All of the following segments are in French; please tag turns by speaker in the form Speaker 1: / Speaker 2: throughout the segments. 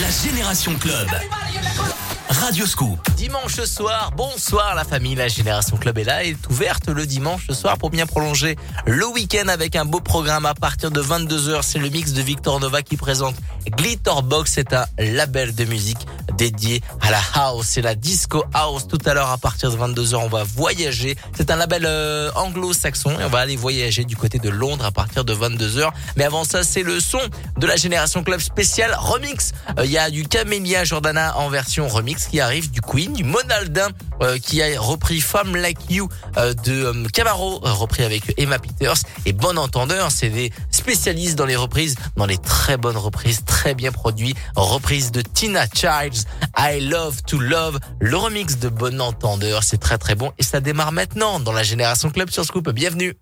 Speaker 1: La Génération Club. Radio Scoop.
Speaker 2: Dimanche soir, bonsoir la famille, la Génération Club est là, est ouverte le dimanche soir pour bien prolonger le week-end avec un beau programme à partir de 22h. C'est le mix de Victor Nova qui présente Glitterbox, c'est un label de musique dédié à la house, c'est la disco house. Tout à l'heure à partir de 22h, on va voyager. C'est un label euh, anglo-saxon et on va aller voyager du côté de Londres à partir de 22h. Mais avant ça, c'est le son de la Génération Club spécial remix. Euh, Il y a du Camélia Jordana en version remix qui arrive, du Queen, du Monaldin euh, qui a repris Femme Like You euh, de euh, Camaro, repris avec Emma Peters. Et bon entendeur, c'est des spécialistes dans les reprises, dans les très bonnes reprises, très bien produits. Reprise de Tina Childs, I Love to Love, le remix de Bon entendeur, c'est très très bon. Et ça démarre maintenant dans la Génération Club sur Scoop. Bienvenue.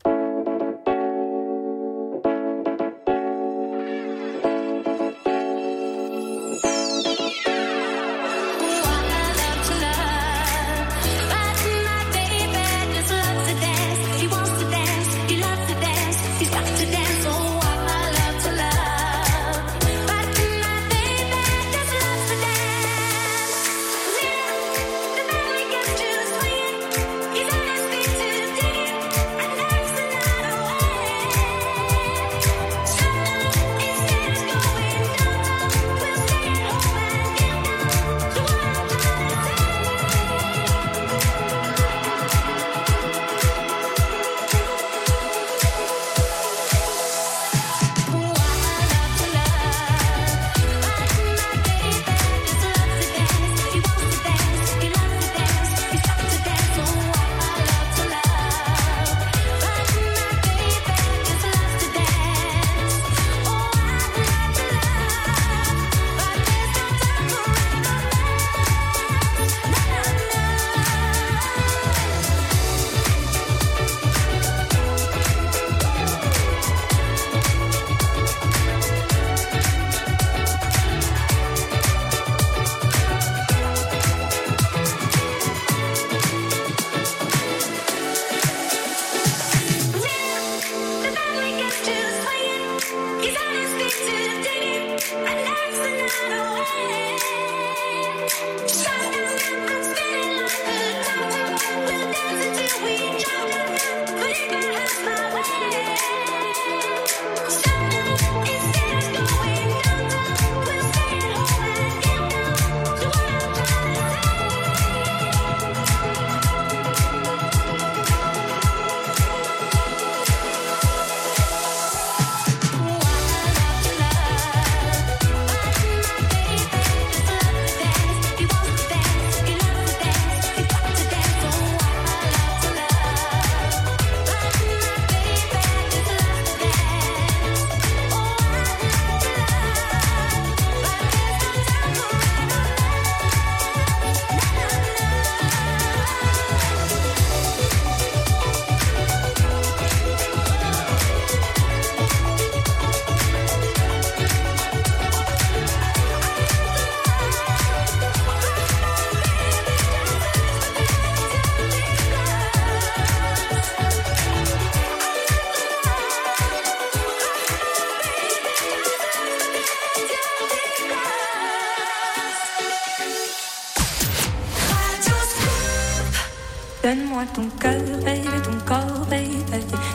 Speaker 3: Donne-moi ton cœur, baby, ton corps, baby.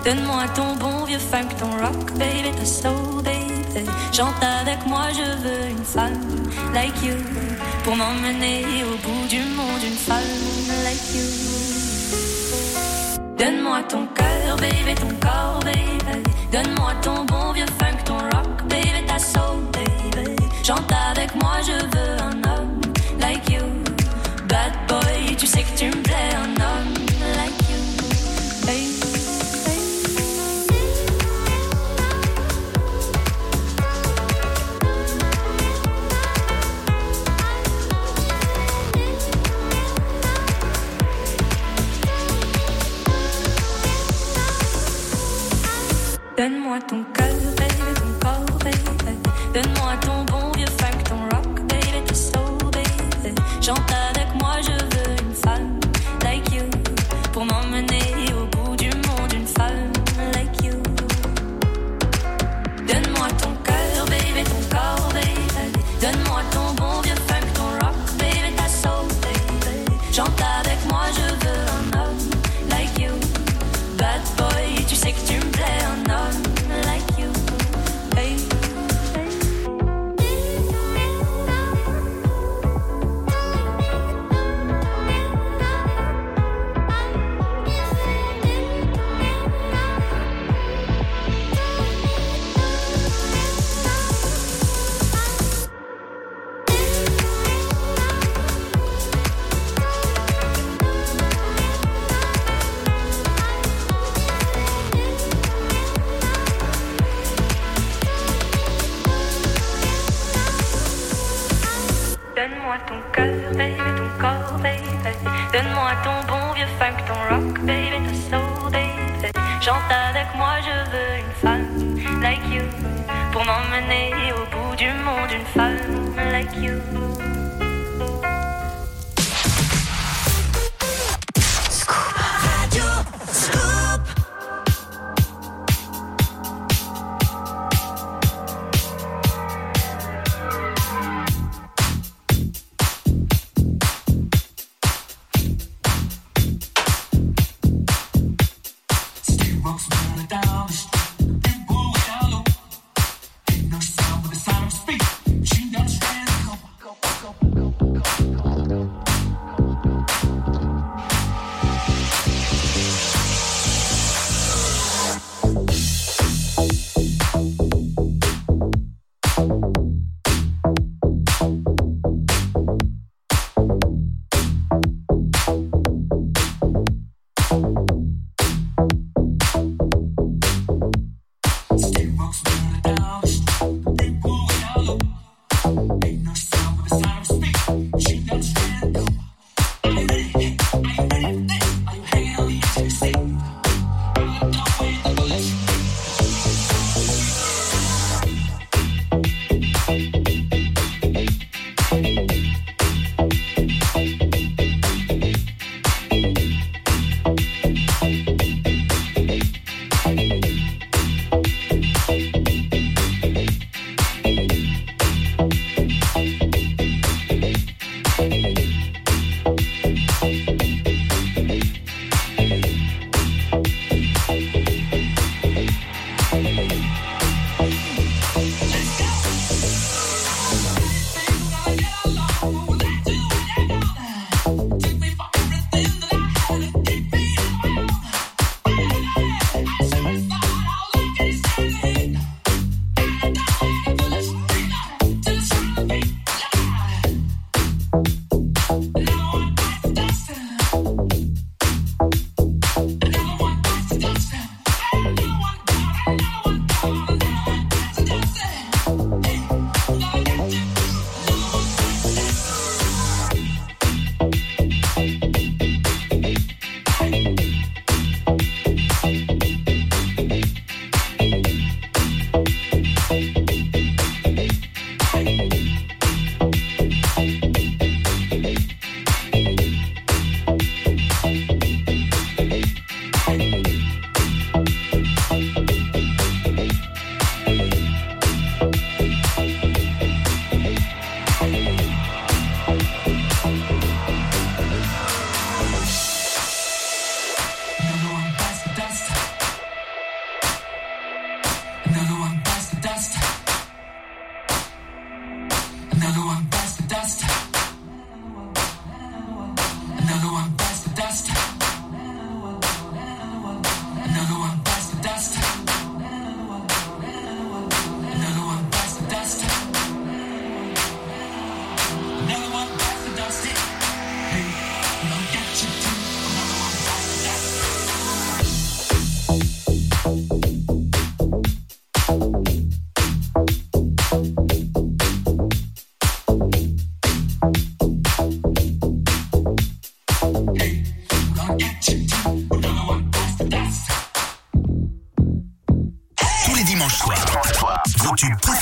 Speaker 3: Donne-moi ton bon vieux funk, ton rock, baby, ta soul, baby. Chante avec moi, je veux une femme like you. Pour m'emmener au bout du monde, une femme like you. Donne-moi ton cœur, baby, ton corps, baby. Donne-moi ton bon vieux funk, ton rock, baby, ta soul, baby. Chante avec moi, je veux un homme like you. Bad boy, tu sais que tu me plais, un homme Donne-moi ton cœur, baby, ton corps, baby. Donne-moi ton bon vieux funk, ton rock, baby, ta soul, baby. Chante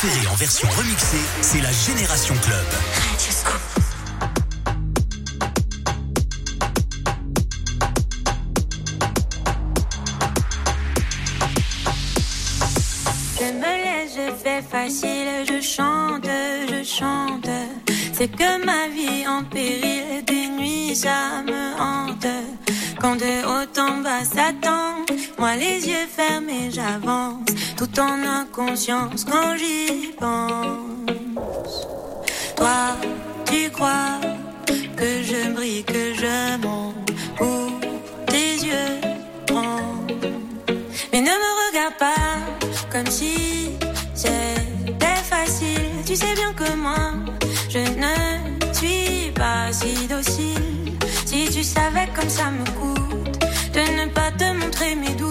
Speaker 4: version remixée, c'est la Génération Club.
Speaker 5: Je me laisse, je fais facile, je chante, je chante. C'est que ma vie en péril, des nuits ça me hante. Quand de haut en bas s'attend, moi les yeux fermés j'avance, tout en inconscience quand j'y pense. Toi, tu crois que je brille, que je monte pour tes yeux grands. Mais ne me regarde pas comme si c'était facile. Tu sais bien que moi, je ne suis pas si docile. Si tu savais comme ça me coûte de ne pas te montrer mes doutes,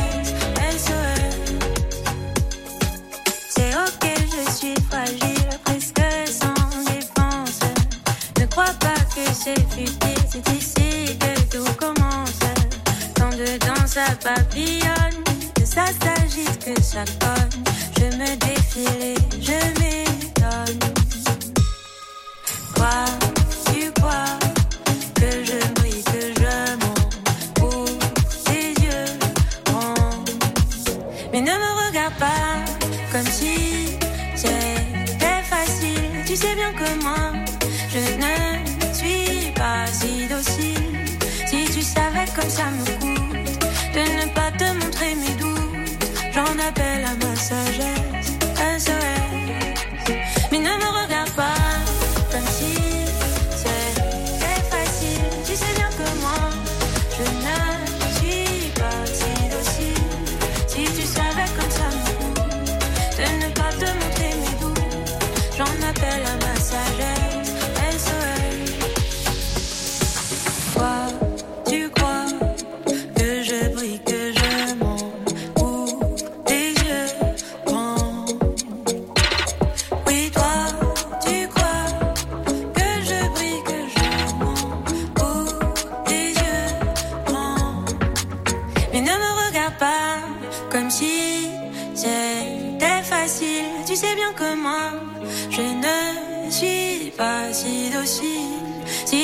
Speaker 5: Papillonne, que ça s'agite, que ça cogne. Je me défile et je m'étonne. Quoi, tu crois que je brille, que je monte pour tes yeux ronds. Mais ne me regarde pas comme si c'était facile. Tu sais bien que moi, je ne suis pas si docile. Si tu savais comme ça me coûte pas te montrer mes doutes, j'en appelle à ma sagesse. SOS.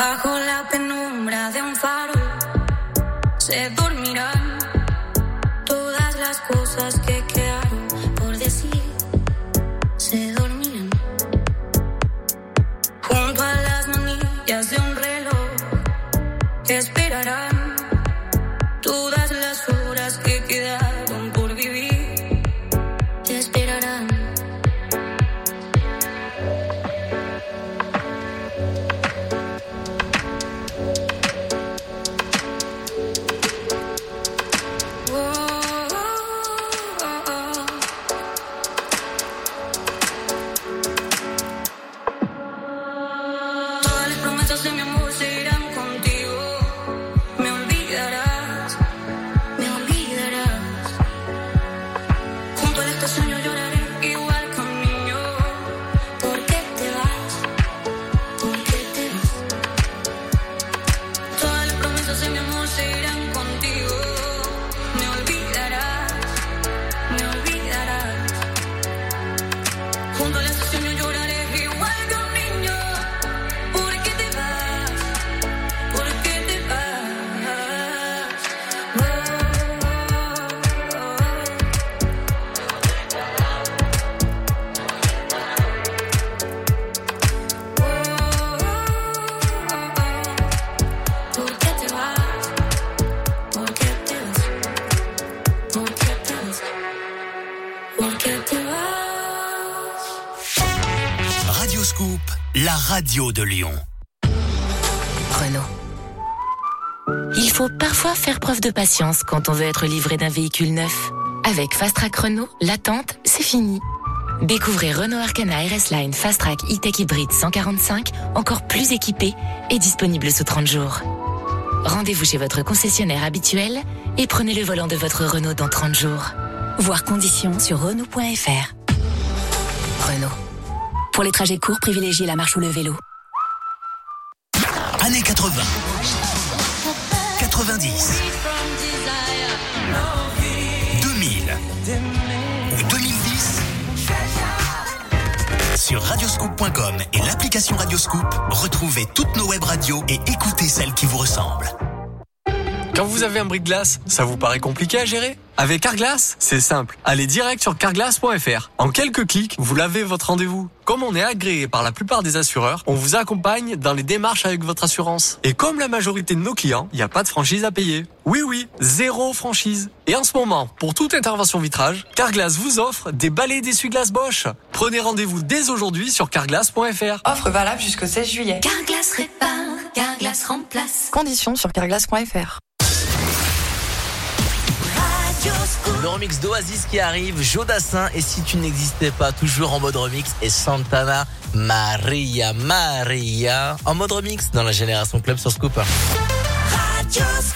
Speaker 3: Bajo la penumbra de un faro se dormirán todas las cosas que quedaron
Speaker 4: radio de Lyon.
Speaker 6: Renault. Il faut parfois faire preuve de patience quand on veut être livré d'un véhicule neuf. Avec Fast Track Renault, l'attente, c'est fini. Découvrez Renault Arcana RS Line Fast Track E-Tech Hybrid 145, encore plus équipé et disponible sous 30 jours. Rendez-vous chez votre concessionnaire habituel et prenez le volant de votre Renault dans 30 jours. Voir conditions sur Renault.fr. Renault. Pour les trajets courts, privilégiez la marche ou le vélo.
Speaker 4: Années 80. 90. 2000. Ou 2010. Sur radioscoop.com et l'application Radioscoop, retrouvez toutes nos web radios et écoutez celles qui vous ressemblent.
Speaker 7: Quand vous avez un bris de glace, ça vous paraît compliqué à gérer? Avec Carglass, c'est simple. Allez direct sur carglass.fr. En quelques clics, vous lavez votre rendez-vous. Comme on est agréé par la plupart des assureurs, on vous accompagne dans les démarches avec votre assurance. Et comme la majorité de nos clients, il n'y a pas de franchise à payer. Oui oui, zéro franchise. Et en ce moment, pour toute intervention vitrage, Carglass vous offre des balais d'essuie-glace Bosch. Prenez rendez-vous dès aujourd'hui sur carglass.fr.
Speaker 8: Offre valable jusqu'au 16 juillet.
Speaker 5: Carglass répare, Carglass remplace.
Speaker 8: Conditions sur carglass.fr.
Speaker 2: Le remix d'Oasis qui arrive, Jodassin et si tu n'existais pas, toujours en mode remix et Santana Maria Maria en mode remix dans la génération club sur Scoop.
Speaker 9: Ladies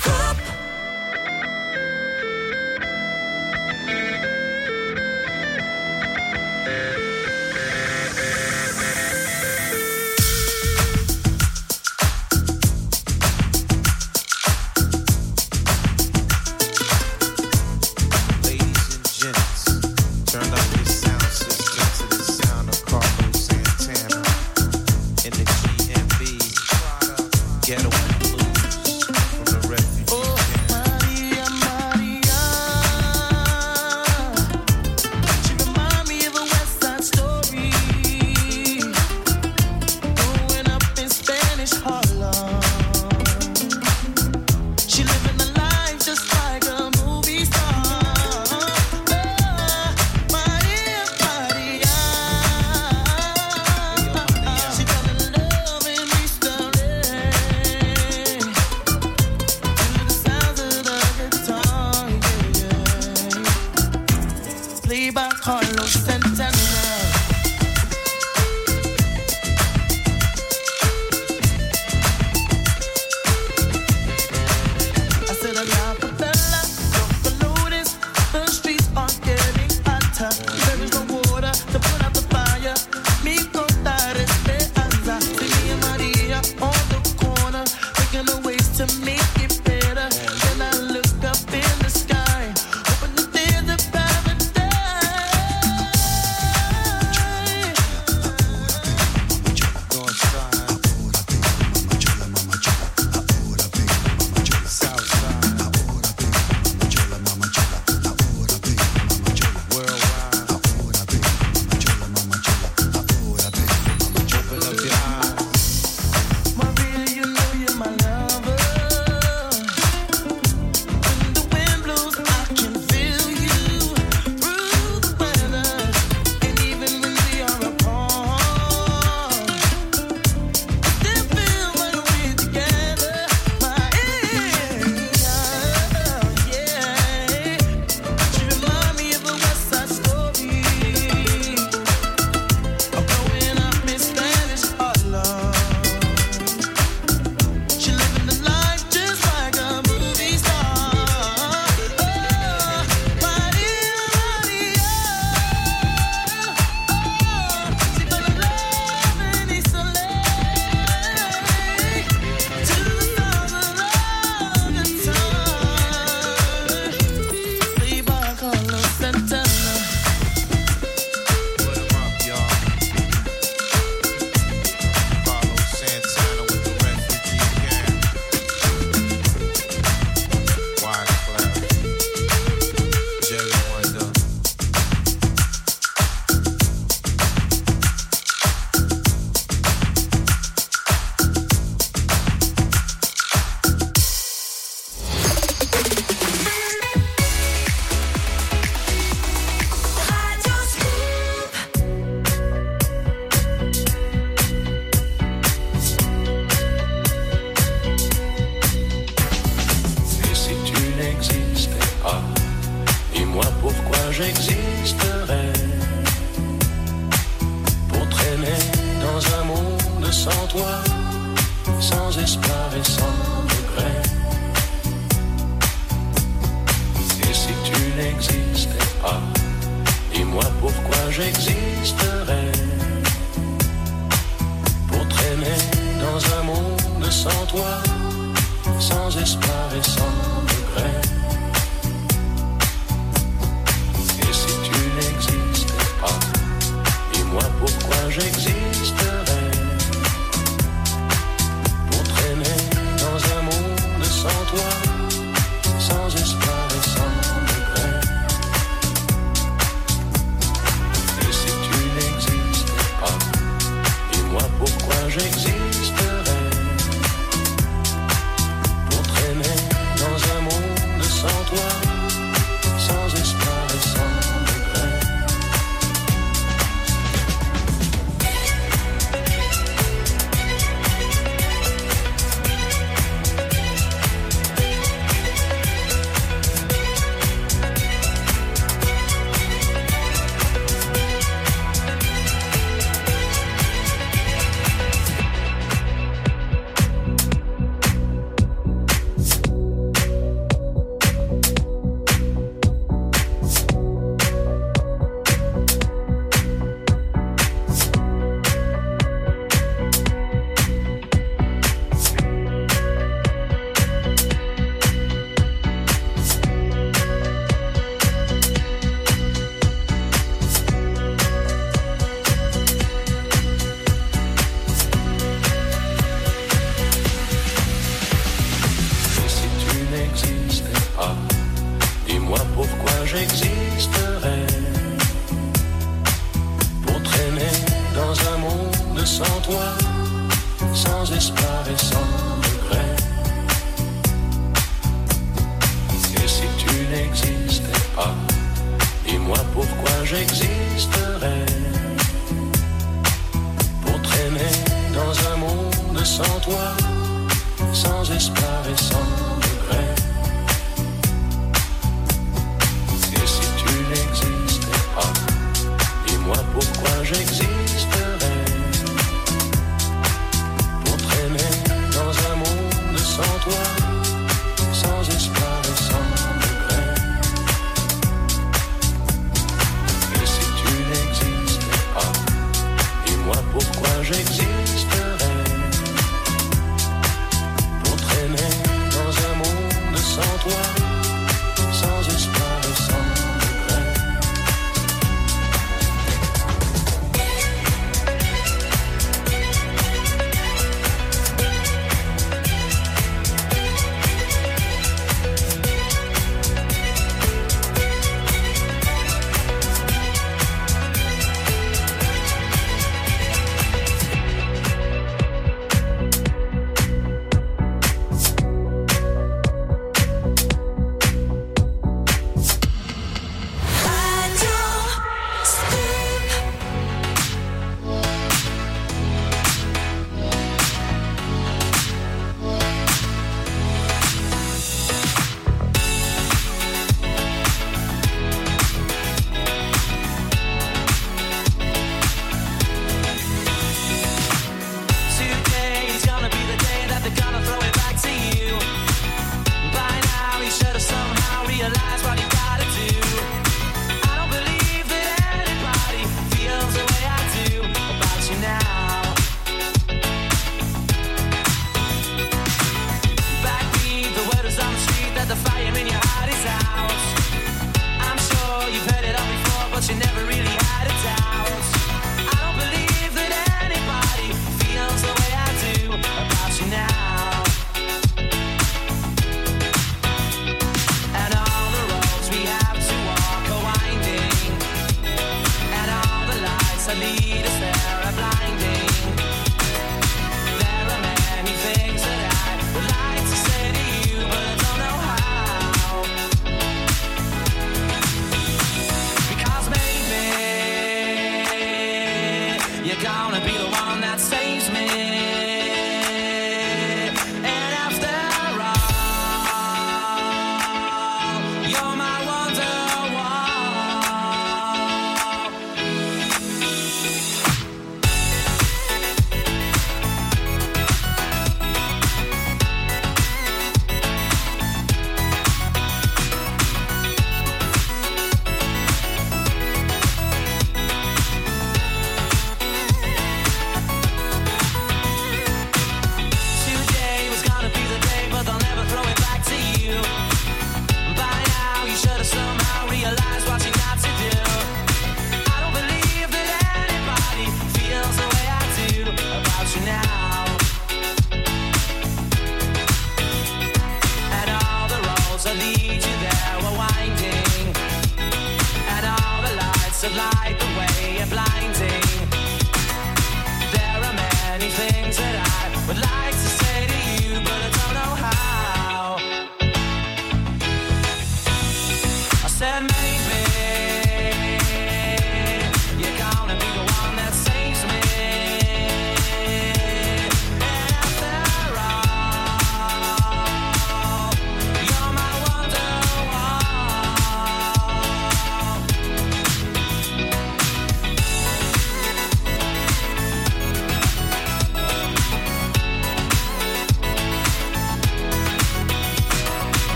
Speaker 10: but you never really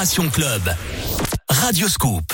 Speaker 11: Génération Club. Radio Scoop.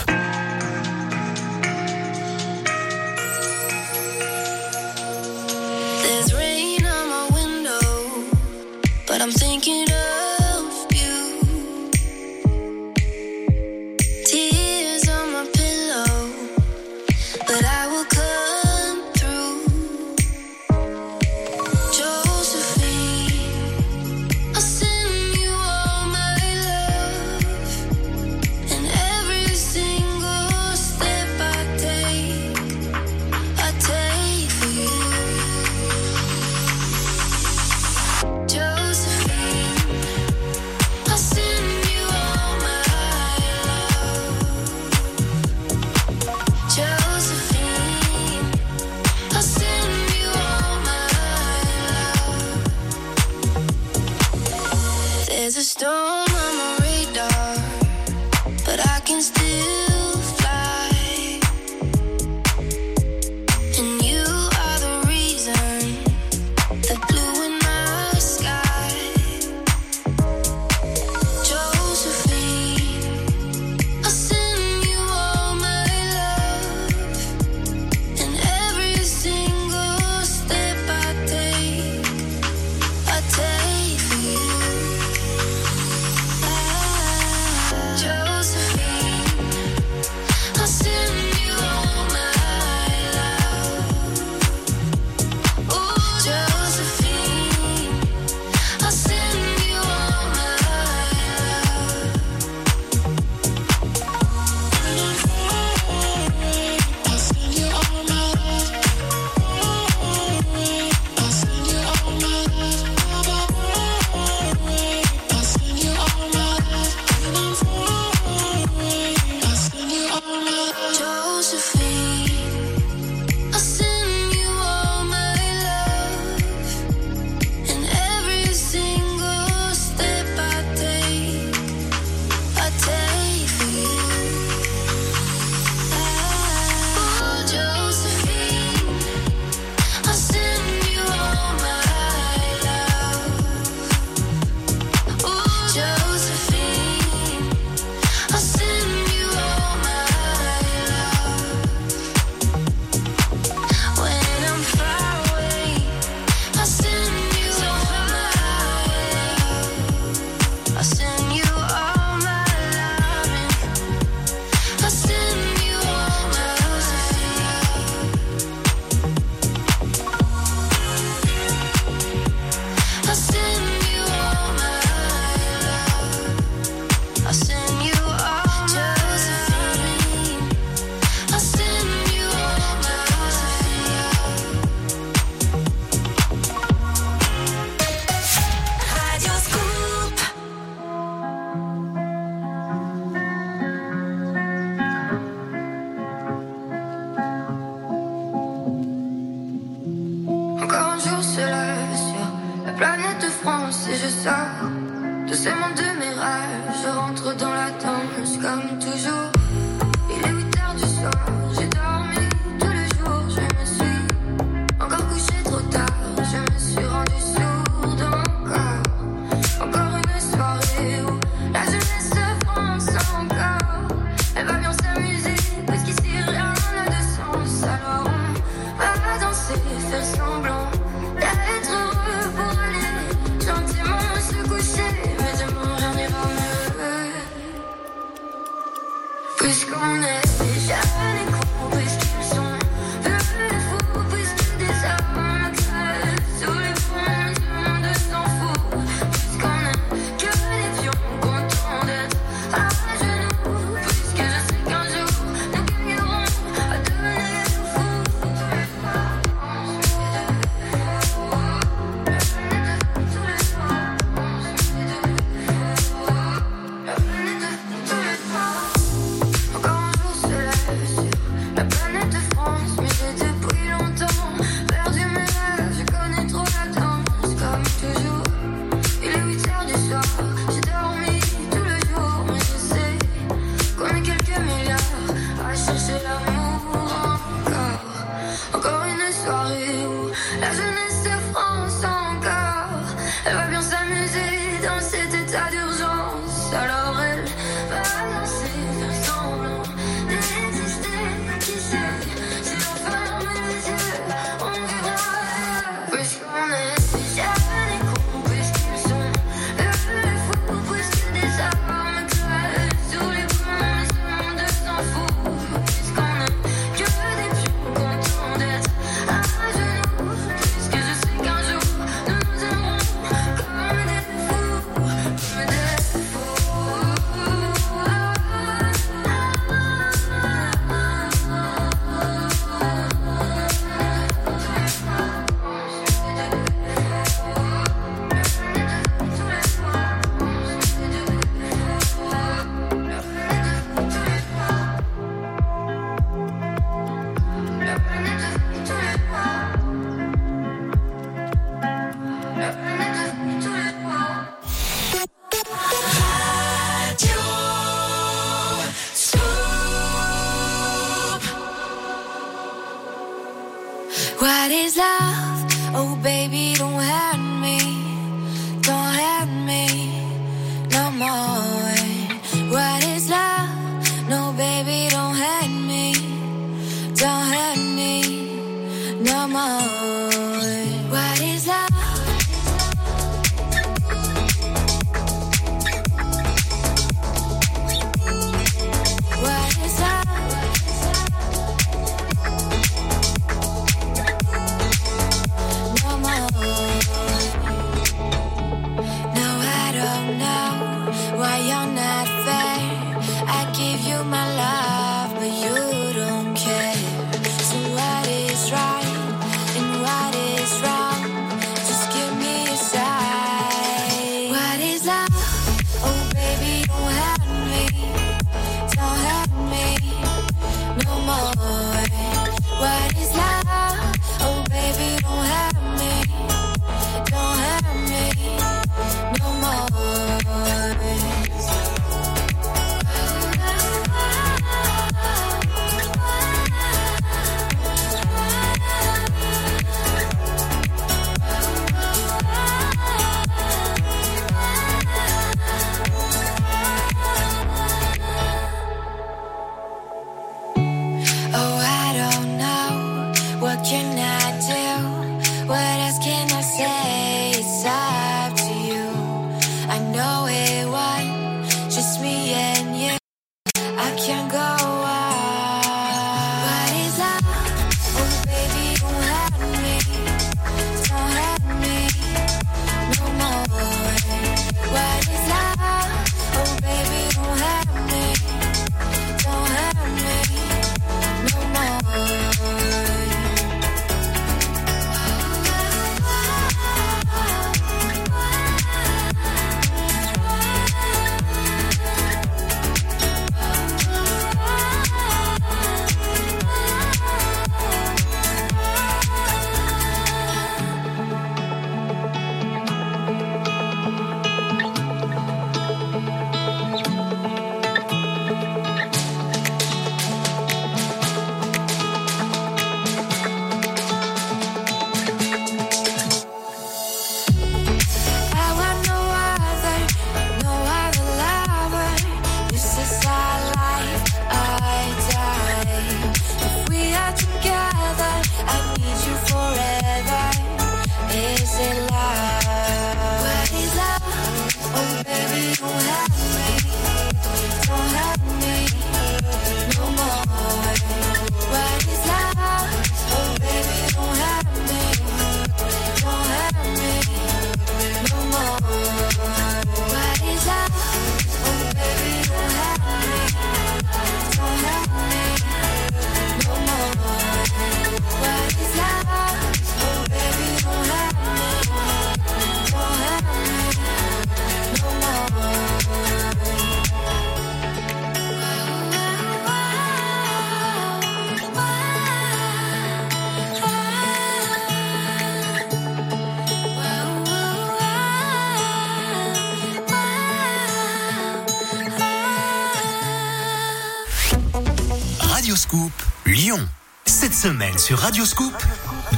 Speaker 1: Radioscoop,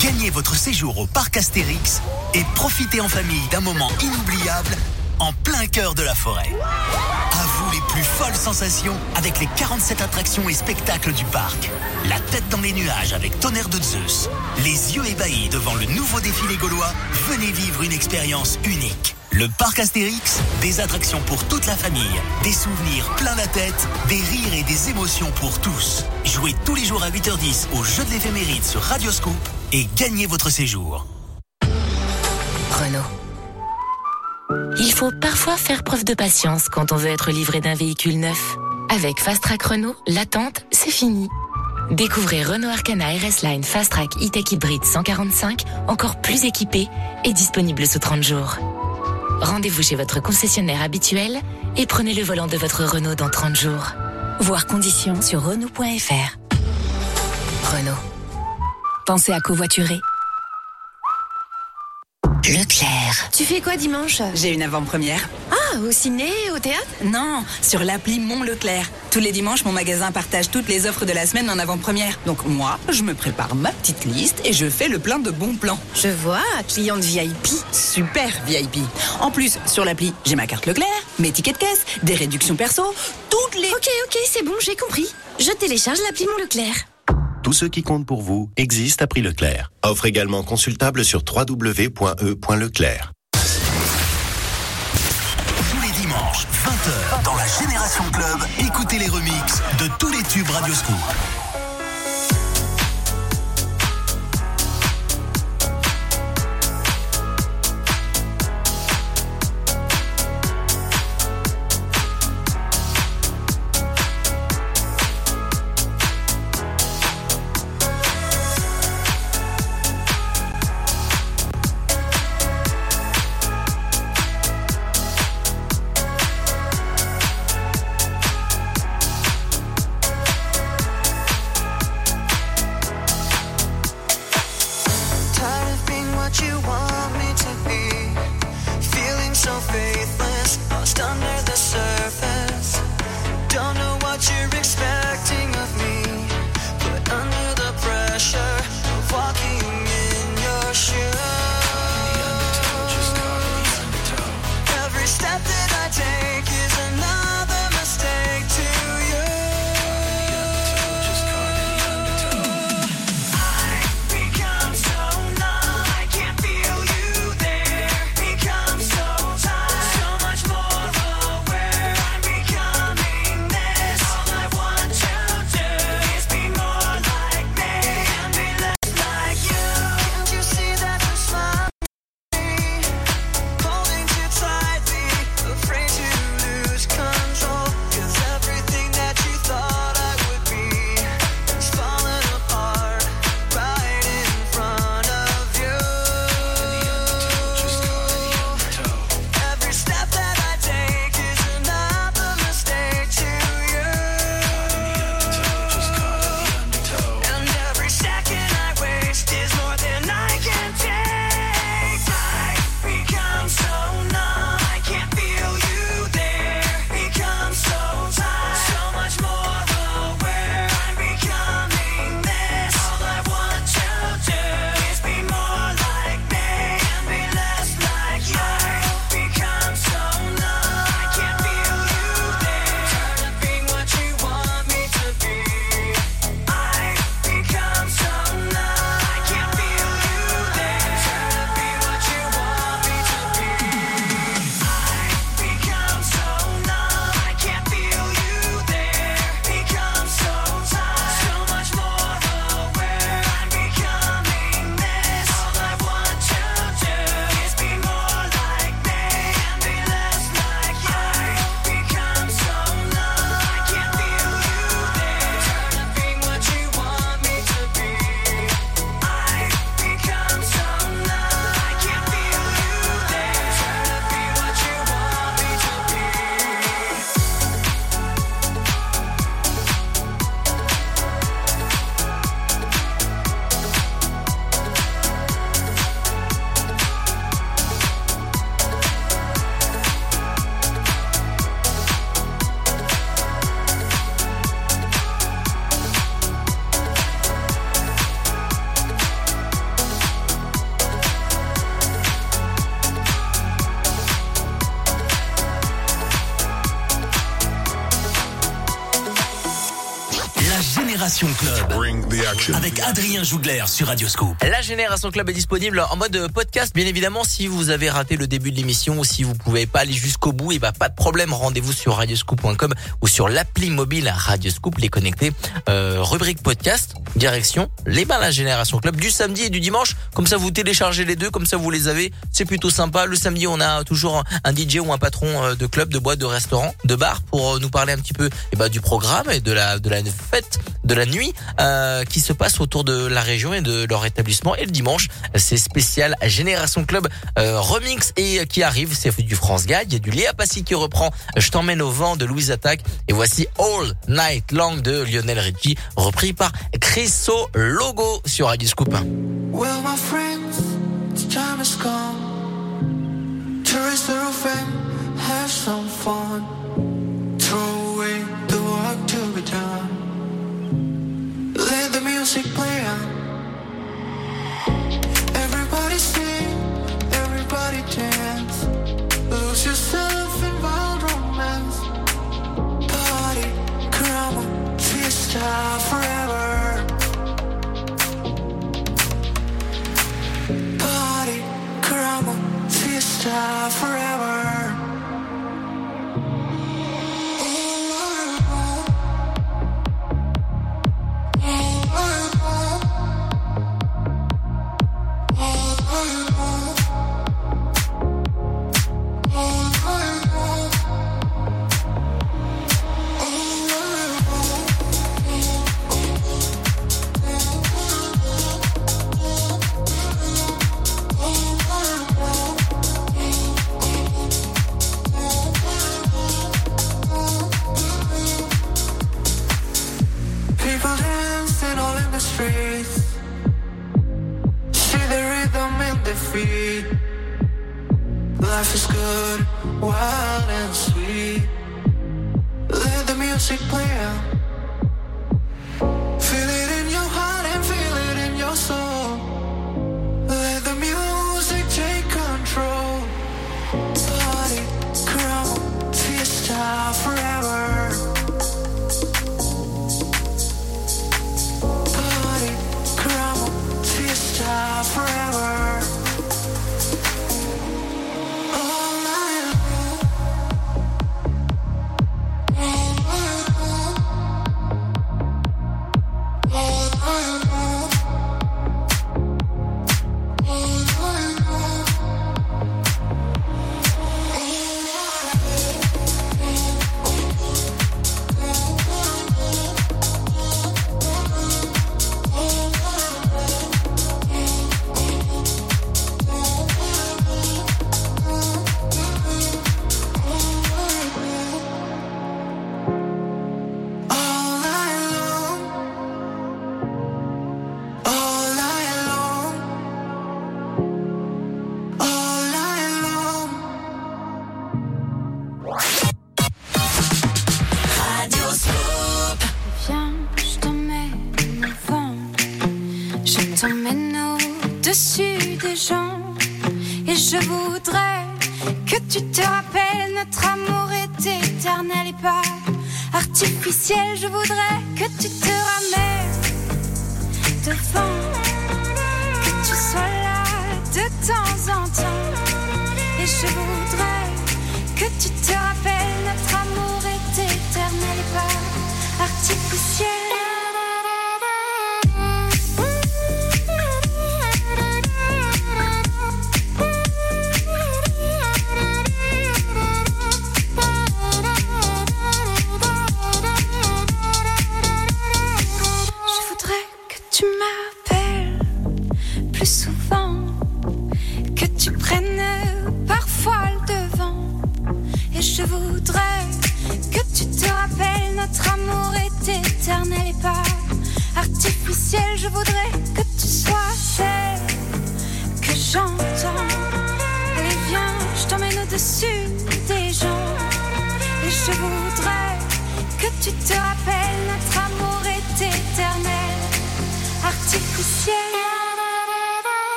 Speaker 1: gagnez votre séjour au parc Astérix et profitez en famille d'un moment inoubliable en plein cœur de la forêt. À vous les plus folles sensations avec les 47 attractions et spectacles du parc. La tête dans les nuages avec tonnerre de Zeus. Les yeux ébahis devant le nouveau défilé gaulois. Venez vivre une expérience unique. Le parc Astérix, des attractions pour toute la famille, des souvenirs plein la tête, des rires et des émotions pour tous. Jouez tous les jours à 8h10 au jeu de l'éphéméride sur Radioscoop et gagnez votre séjour.
Speaker 6: Renault. Il faut parfois faire preuve de patience quand on veut être livré d'un véhicule neuf. Avec Fast Track Renault, l'attente, c'est fini. Découvrez Renault Arcana RS Line Fast Track E-Tech Hybrid 145, encore plus équipé et disponible sous 30 jours. Rendez-vous chez votre concessionnaire habituel et prenez le volant de votre Renault dans 30 jours. Voir conditions sur Renault.fr. Renault. Pensez à covoiturer.
Speaker 12: Leclerc.
Speaker 13: Tu fais quoi dimanche?
Speaker 12: J'ai une avant-première.
Speaker 13: Ah, au ciné, au théâtre?
Speaker 12: Non, sur l'appli Mon Leclerc. Tous les dimanches, mon magasin partage toutes les offres de la semaine en avant-première. Donc moi, je me prépare ma petite liste et je fais le plein de bons plans.
Speaker 13: Je vois, cliente VIP.
Speaker 12: Super VIP. En plus, sur l'appli, j'ai ma carte Leclerc, mes tickets de caisse, des réductions perso, toutes les...
Speaker 13: Ok, ok, c'est bon, j'ai compris. Je télécharge l'appli Mon Leclerc.
Speaker 14: Tout ce qui compte pour vous existe à prix Leclerc. Offre également consultable sur www.e.leclerc.
Speaker 15: Tous les dimanches, 20h, dans la Génération Club, écoutez les remixes de tous les tubes Radio Génération Club. Avec Adrien Jougler sur Radio Scoop.
Speaker 2: La Génération Club est disponible en mode podcast. Bien évidemment, si vous avez raté le début de l'émission ou si vous pouvez pas aller jusqu'au bout, et bah pas de problème. Rendez-vous sur radioscoop.com ou sur l'appli mobile Radioscoop, les connectés. Euh, rubrique podcast, direction les bains La Génération Club du samedi et du dimanche. Comme ça, vous téléchargez les deux, comme ça vous les avez. C'est plutôt sympa. Le samedi, on a toujours un DJ ou un patron euh, de club, de boîte, de restaurant, de bar pour euh, nous parler un petit peu et bah, du programme et de la de la fête de la nuit euh, qui se passe autour de la région et de leur établissement. Et le dimanche, c'est spécial Génération Club euh, remix et qui arrive, c'est du France Gall. Il y a du Léa Passy qui reprend Je t'emmène au vent de Louise Attaque. Et voici All Night Long de Lionel Richie, repris par Chriso Logo sur Radio Scoop.
Speaker 16: Well, my friends, the time has come.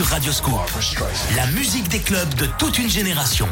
Speaker 3: Radio Radioscope.
Speaker 17: La musique des clubs de toute une génération.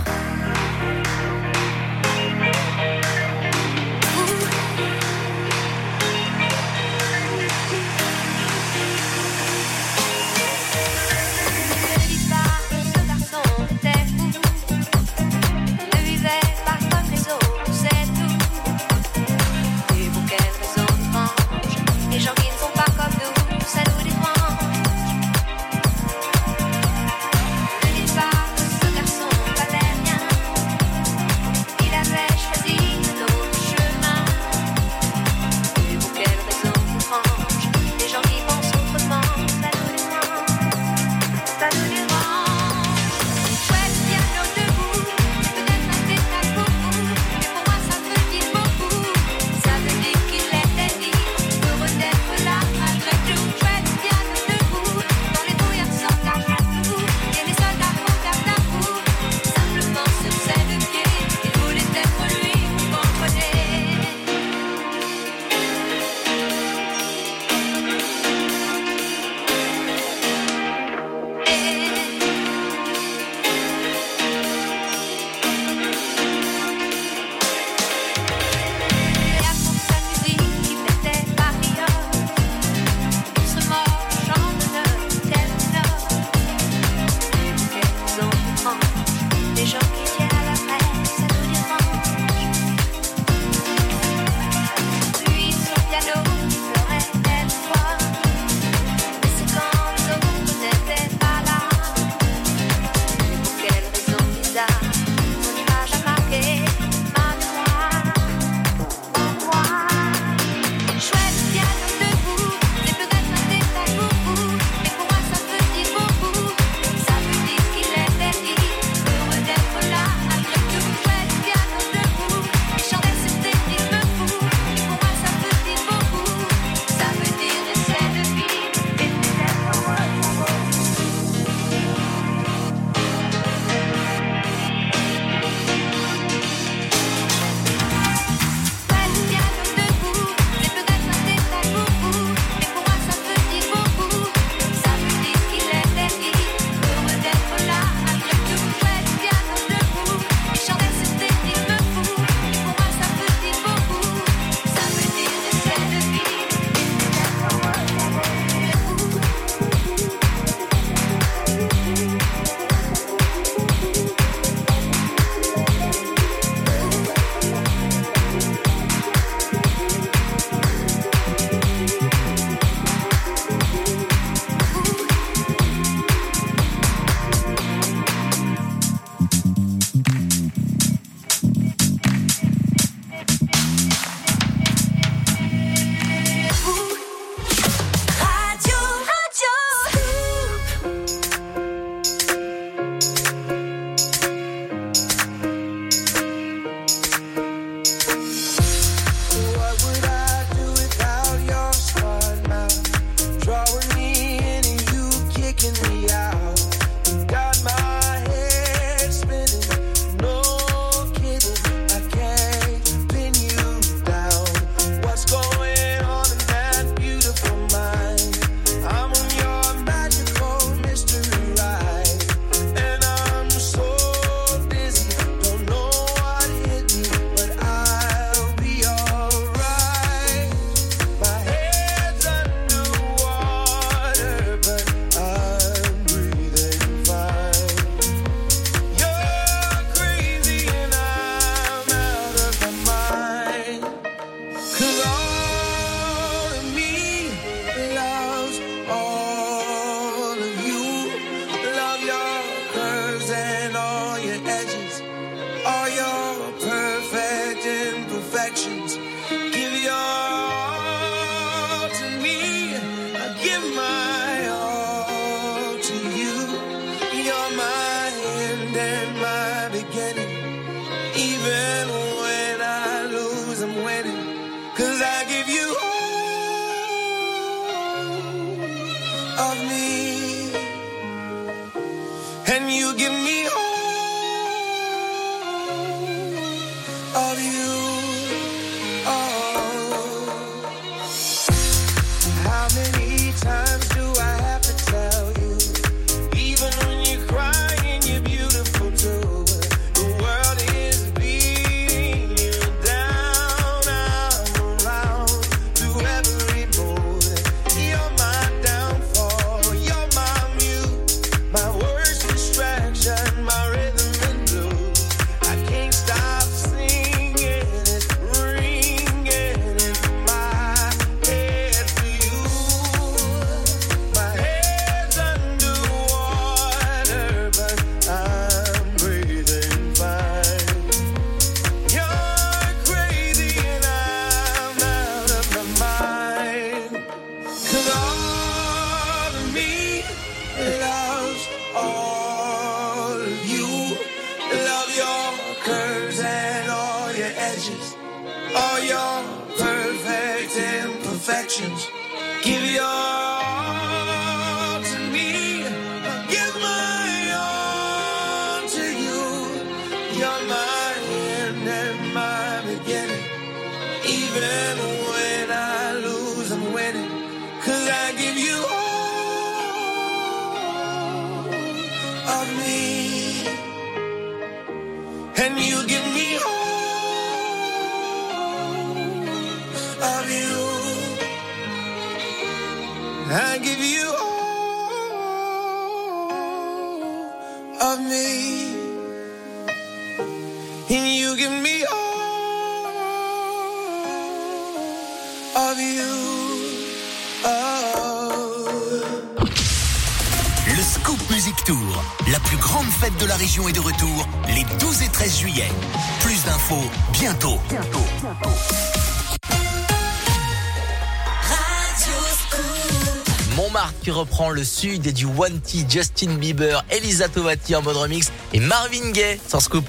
Speaker 18: Montmartre qui reprend le sud et du One T, Justin Bieber, Elisa Tovati en mode remix et Marvin Gaye sans scoop.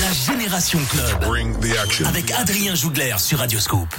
Speaker 1: La Génération Club avec Adrien Jougler sur
Speaker 9: Radioscope.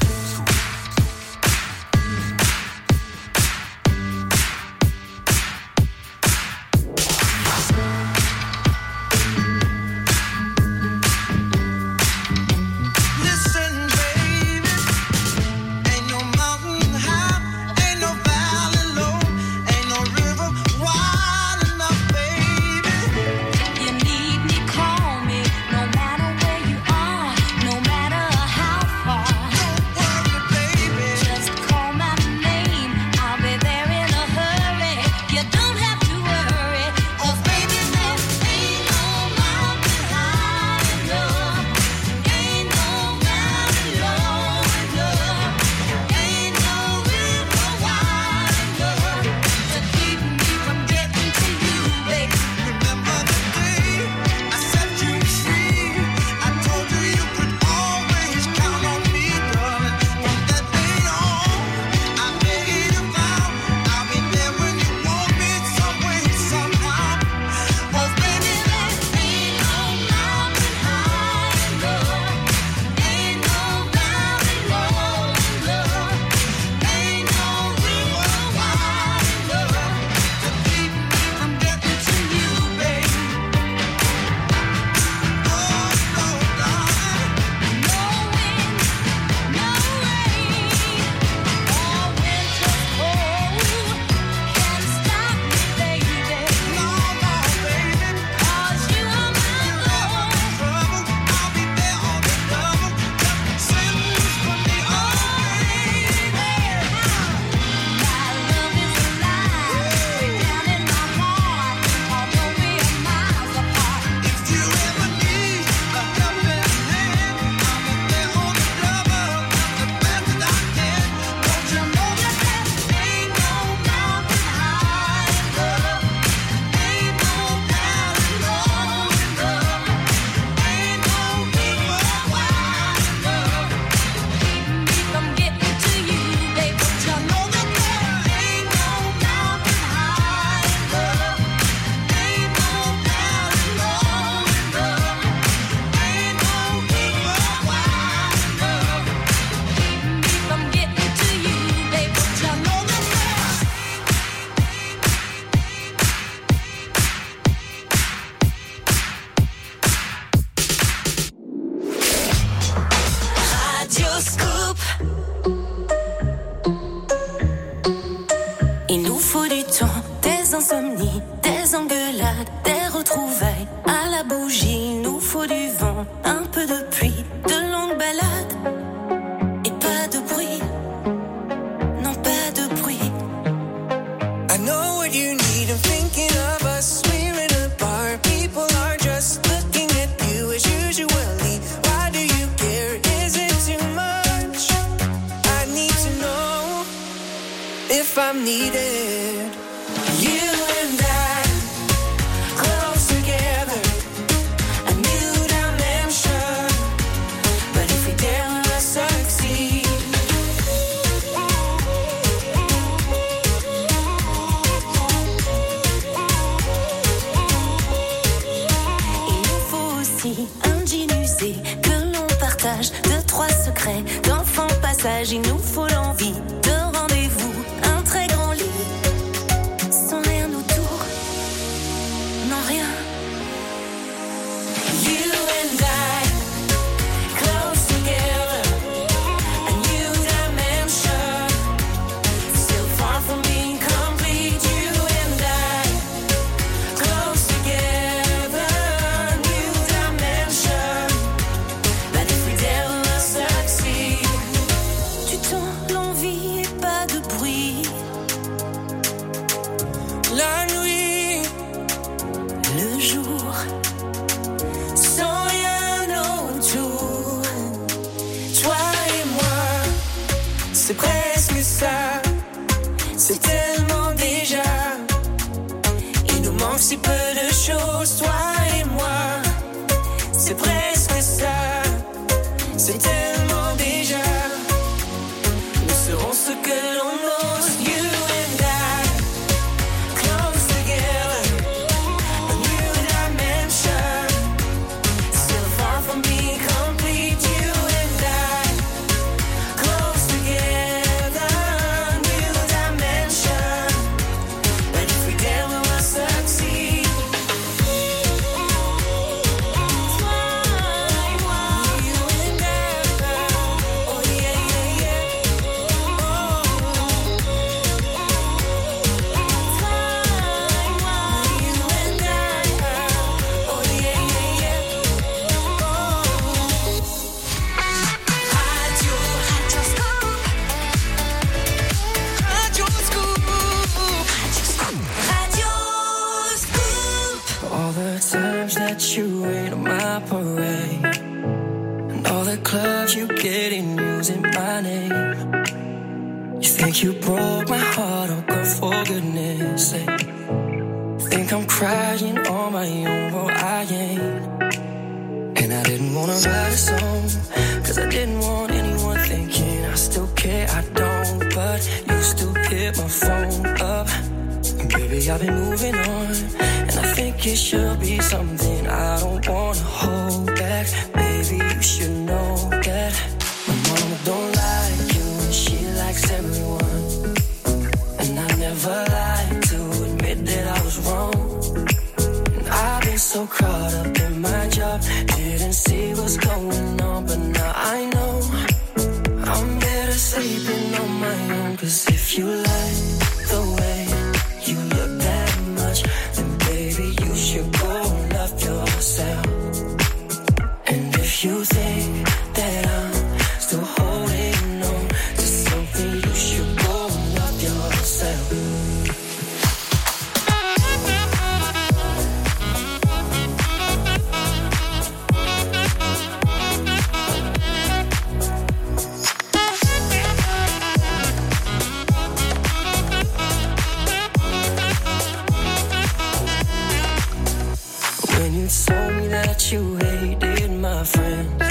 Speaker 9: my
Speaker 19: friends.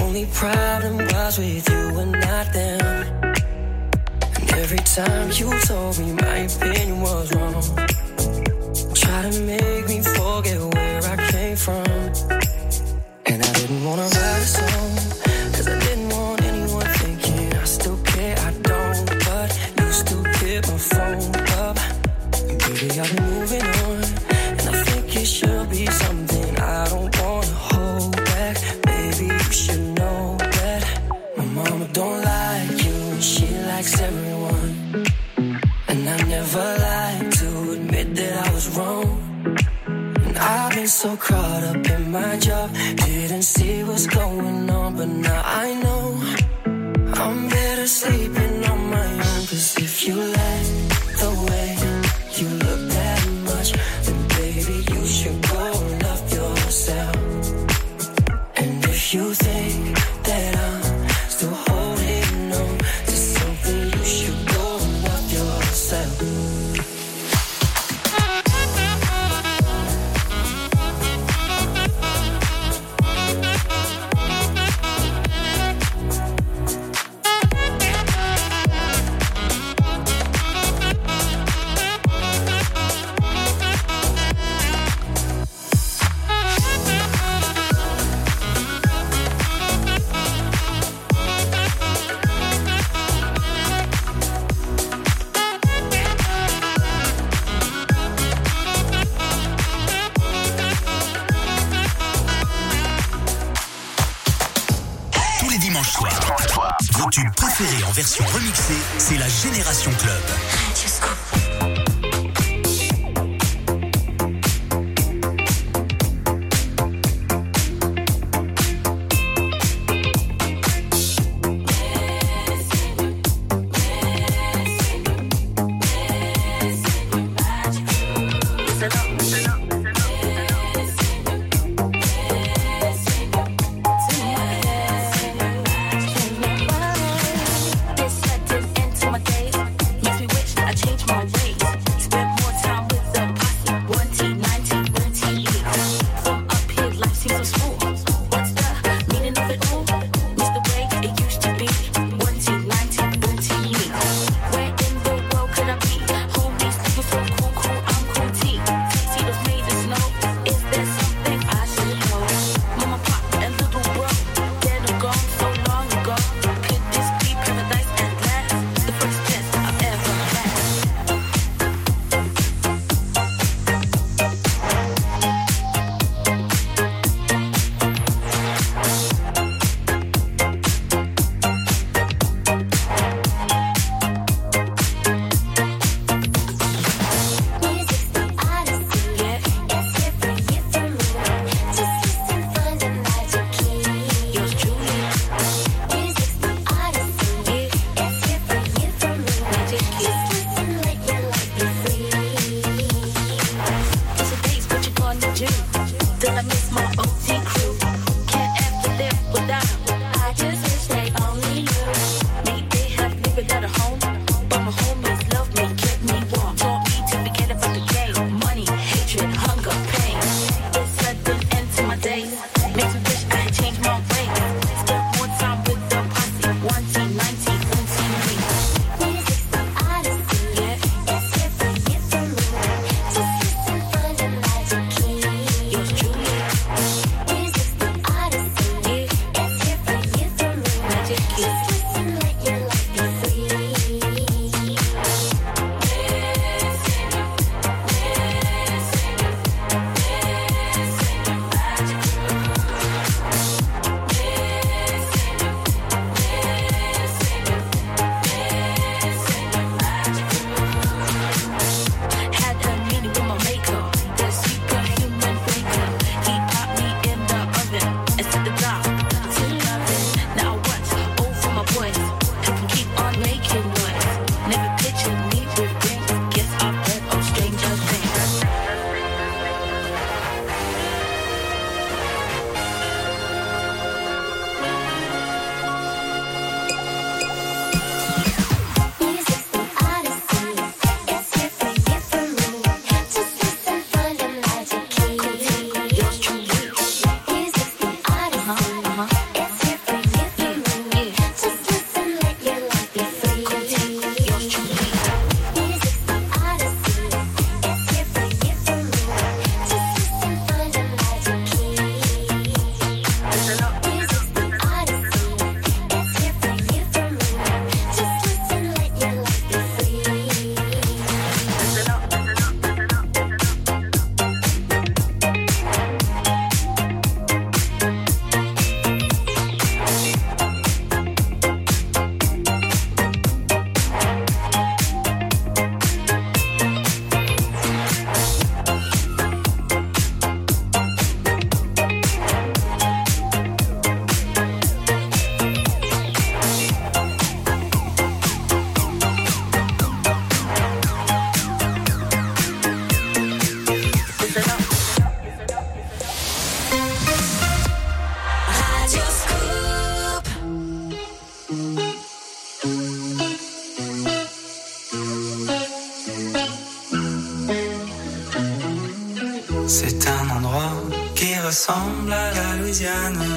Speaker 19: Only problem was with you and not them. And every time you told me my opinion was wrong, try to make me forget where I came from. And I didn't wanna write a song. my job.
Speaker 20: place. À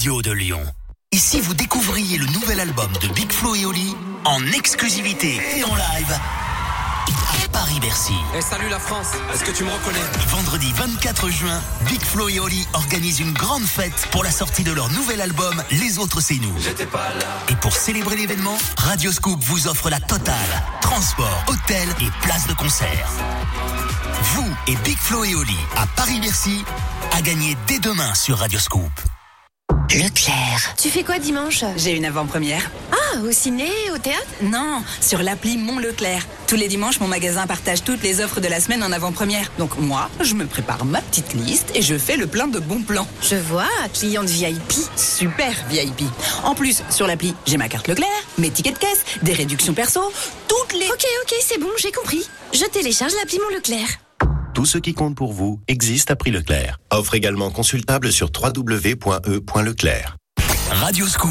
Speaker 5: radio
Speaker 4: de Lyon. Et si vous découvriez le nouvel album de Big Flo et Oli en exclusivité et en live à Paris-Bercy
Speaker 7: Et salut la France, est-ce que tu me reconnais?
Speaker 4: Vendredi 24 juin, Big Flo et Oli organisent une grande fête pour la sortie de leur nouvel album Les Autres C'est Nous. Et pour célébrer l'événement, Radio Scoop vous offre la totale. Transport, hôtel et place de concert. Vous et Big Flo et Oli à Paris-Bercy à gagner dès demain sur Radio Scoop.
Speaker 13: Leclerc. Tu fais quoi dimanche
Speaker 12: J'ai une avant-première.
Speaker 13: Ah, au ciné, au théâtre
Speaker 12: Non, sur l'appli Mon Leclerc. Tous les dimanches, mon magasin partage toutes les offres de la semaine en avant-première. Donc moi, je me prépare ma petite liste et je fais le plein de bons plans.
Speaker 13: Je vois, cliente VIP.
Speaker 12: Super VIP. En plus, sur l'appli, j'ai ma carte Leclerc, mes tickets de caisse, des réductions perso, toutes les...
Speaker 13: Ok, ok, c'est bon, j'ai compris. Je télécharge l'appli Mon Leclerc.
Speaker 14: Tout ce qui compte pour vous existe à prix Leclerc. Offre également consultable sur www.e.leclerc.
Speaker 4: Radio Scoop.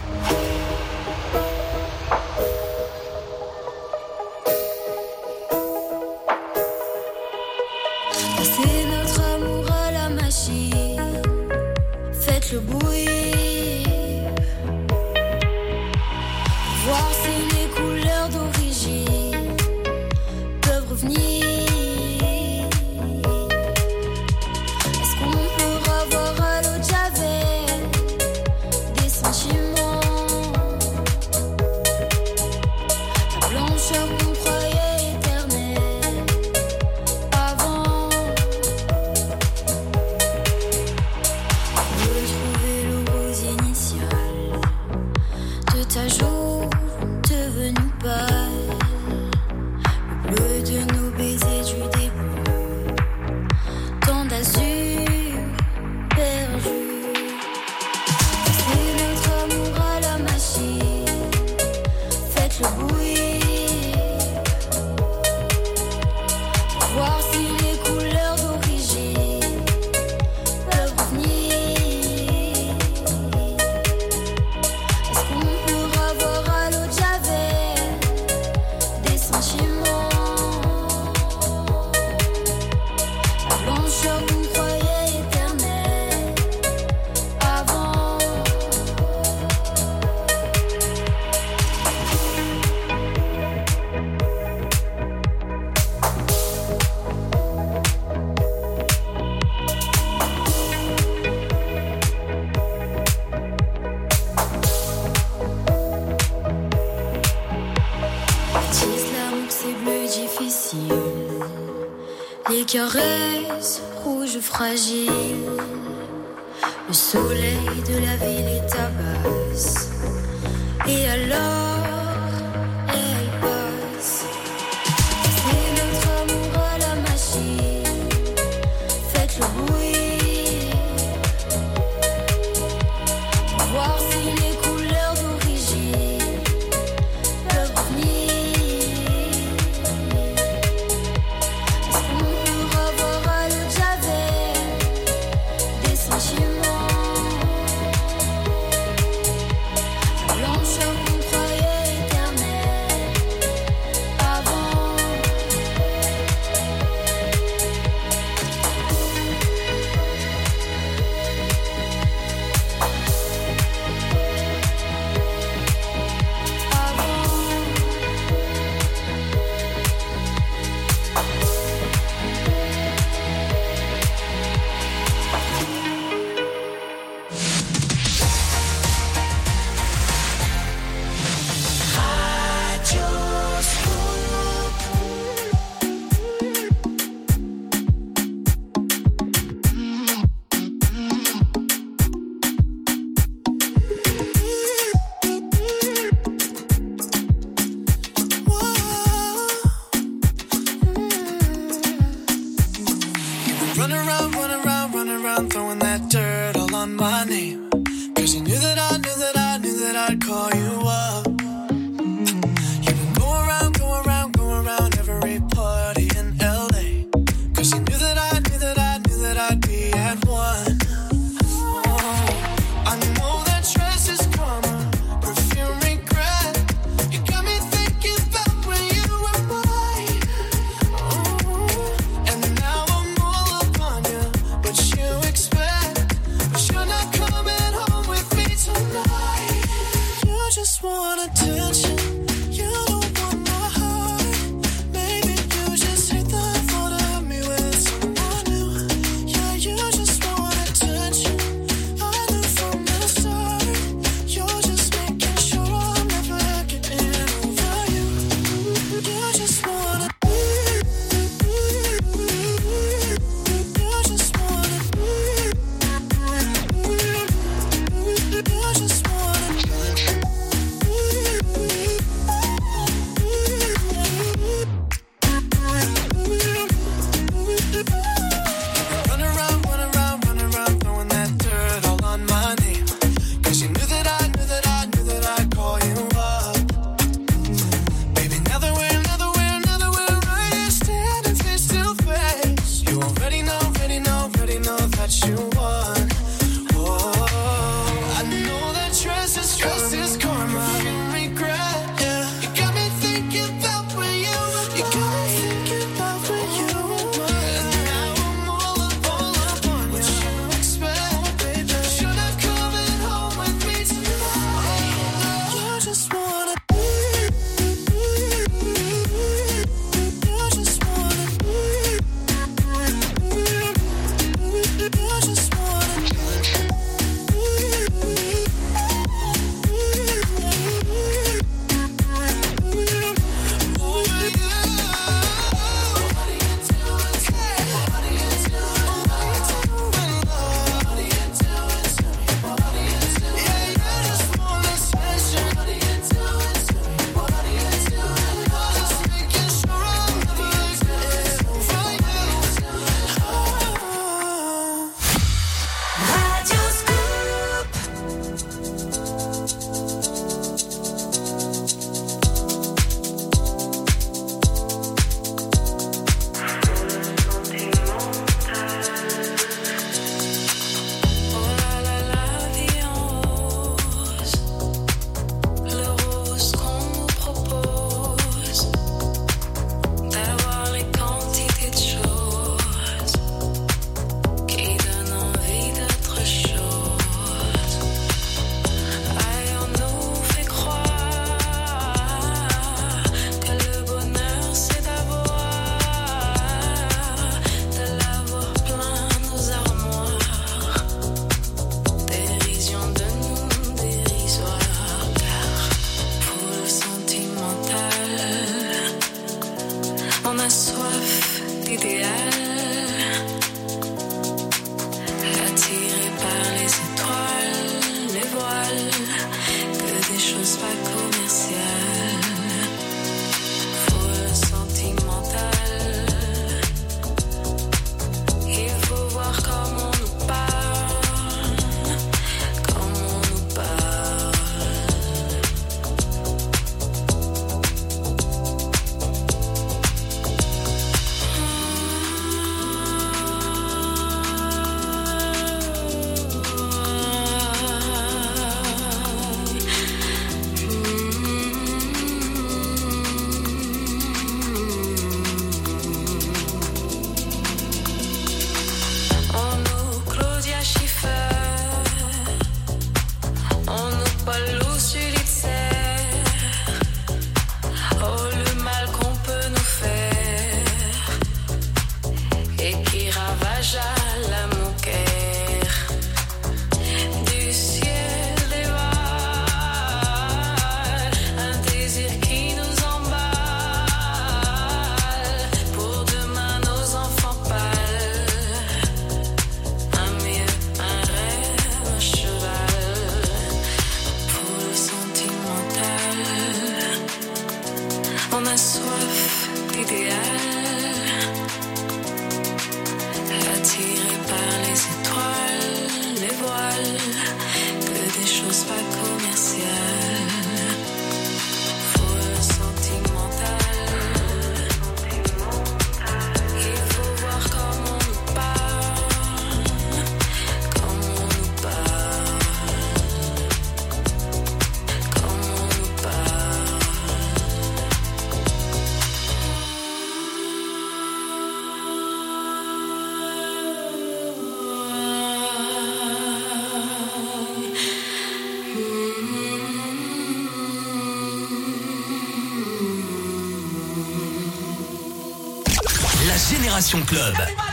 Speaker 4: Club.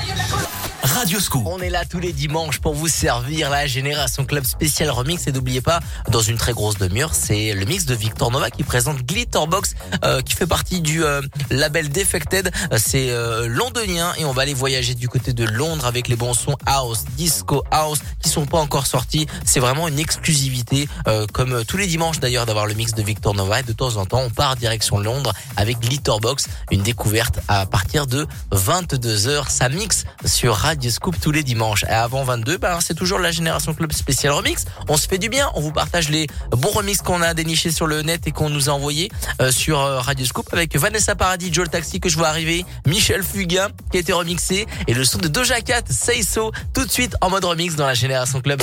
Speaker 2: On est là tous les dimanches pour vous servir la Génération Club spécial remix et n'oubliez pas, dans une très grosse demi-heure, c'est le mix de Victor Nova qui présente Glitterbox euh, qui fait partie du euh, label Defected. Euh, C'est euh, londonien et on va aller voyager du côté de Londres avec les bons sons house, disco house qui sont pas encore sortis. C'est vraiment une exclusivité comme tous les dimanches d'ailleurs d'avoir le mix de Victor Nova et de temps en temps on part direction Londres avec Glitterbox, une découverte à partir de 22h. Ça mixe sur Radio Scoop tous les dimanches. Et avant 22, ben, c'est toujours la Génération Club spécial remix. On se fait du bien. On vous partage les bons remixes qu'on a dénichés sur le net et qu'on nous a envoyés euh, sur euh, Radio Scoop avec Vanessa Paradis, Joe le Taxi que je vois arriver, Michel Fugain qui a été remixé et le son de Doja Cat, Say tout de suite en mode remix dans la Génération Club.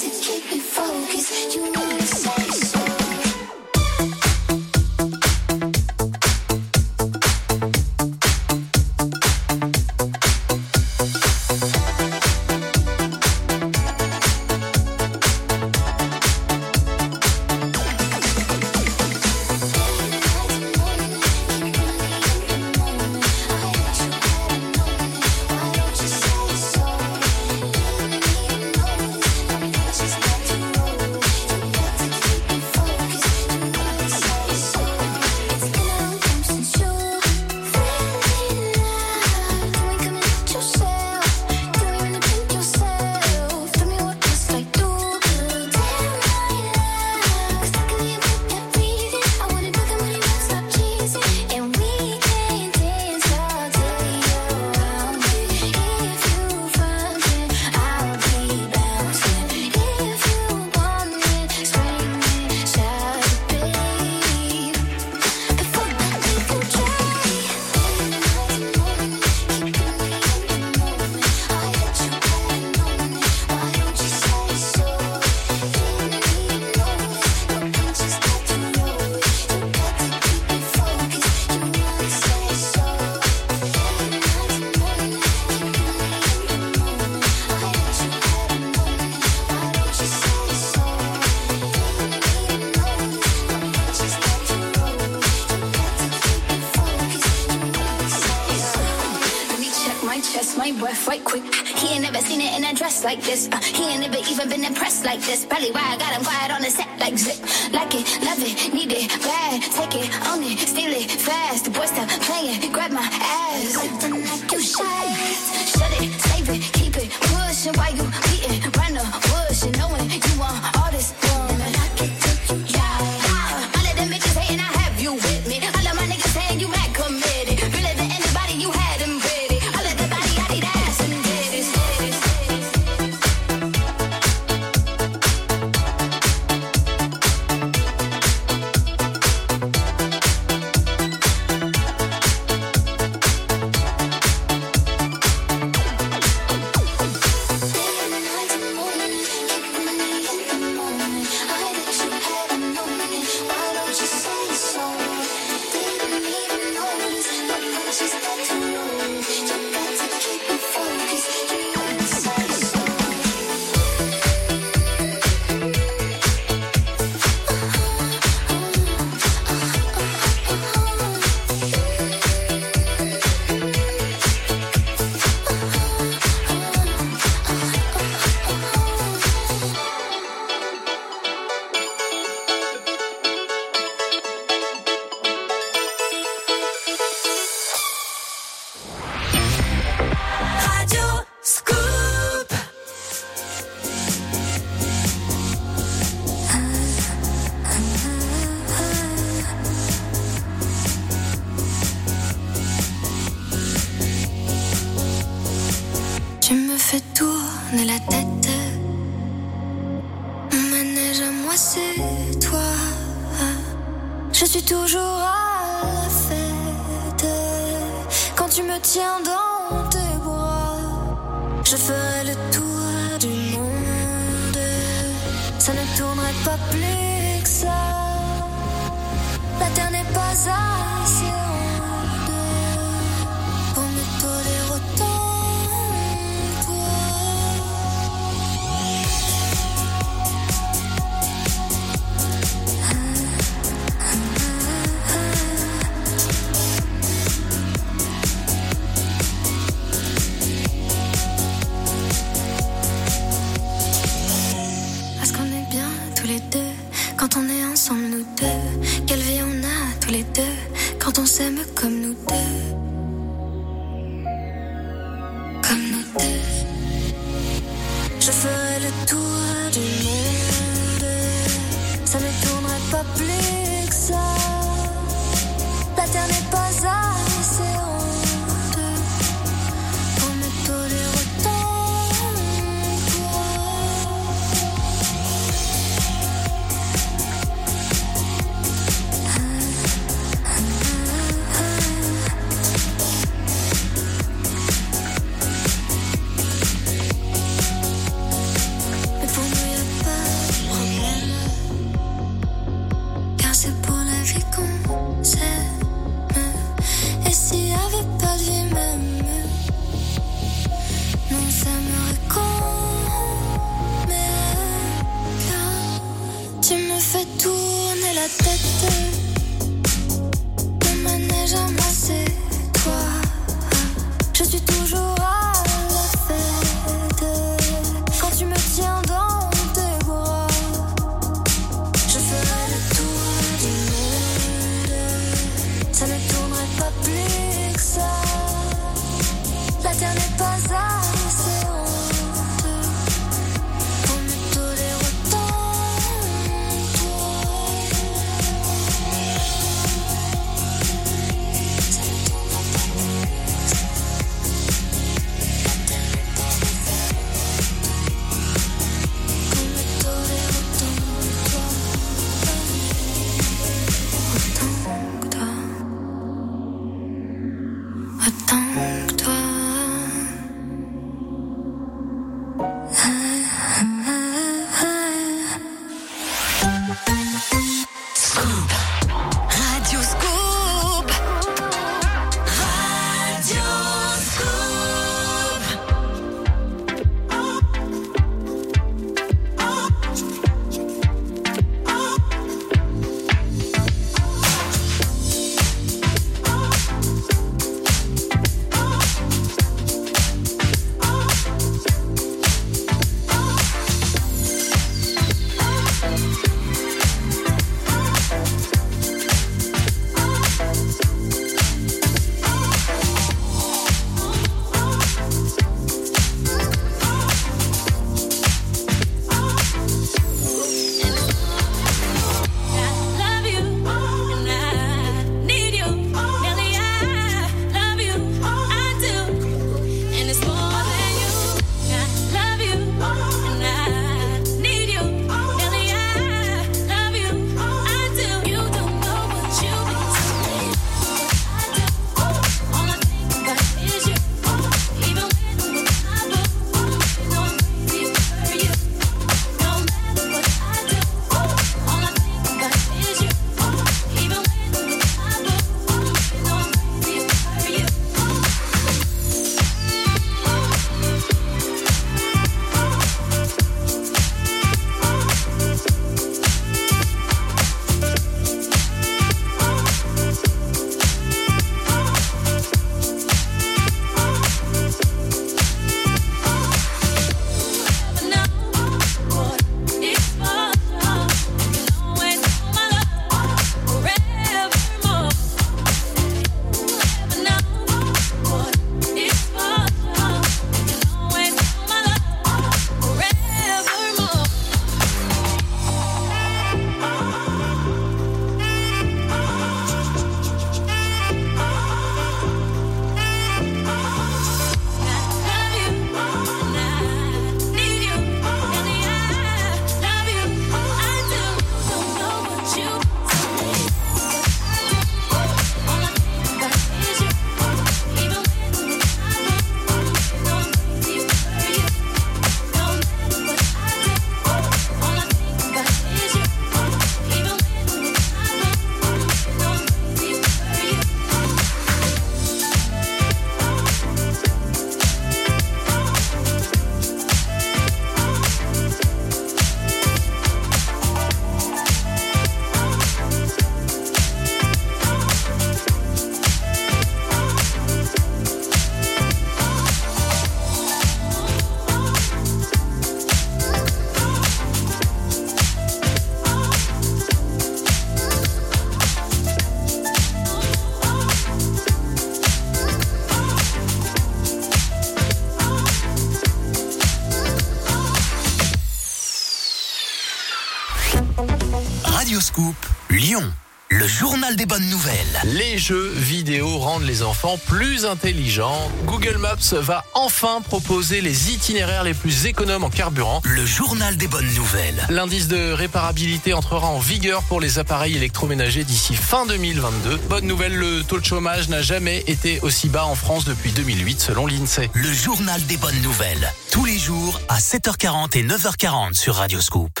Speaker 1: Journal des bonnes nouvelles.
Speaker 7: Les jeux vidéo rendent les enfants plus intelligents. Google Maps va enfin proposer les itinéraires les plus économes en carburant.
Speaker 1: Le journal des bonnes nouvelles.
Speaker 7: L'indice de réparabilité entrera en vigueur pour les appareils électroménagers d'ici fin 2022. Bonne nouvelle, le taux de chômage n'a jamais été aussi bas en France depuis 2008 selon l'INSEE.
Speaker 1: Le journal des bonnes nouvelles. Tous les jours à 7h40 et 9h40 sur Radioscoop.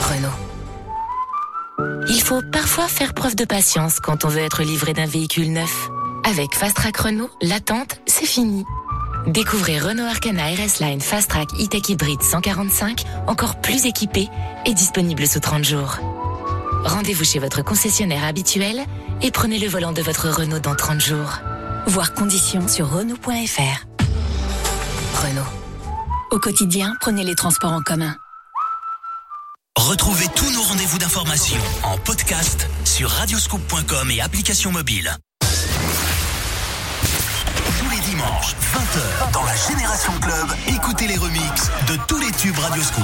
Speaker 6: Renault. Il faut parfois faire preuve de patience quand on veut être livré d'un véhicule neuf. Avec Fast Track Renault, l'attente, c'est fini. Découvrez Renault Arcana RS Line Fast Track E-Tech Hybrid 145, encore plus équipé et disponible sous 30 jours. Rendez-vous chez votre concessionnaire habituel et prenez le volant de votre Renault dans 30 jours. Voir conditions sur Renault.fr. Renault. Au quotidien, prenez les transports en commun.
Speaker 1: Retrouvez tous nos rendez-vous d'information en podcast sur radioscoop.com et application mobile. Tous les dimanches, 20h, dans la Génération Club, écoutez les remixes de tous les tubes Radioscoop.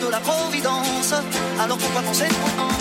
Speaker 21: De la Providence. Alors pourquoi penser? pourtant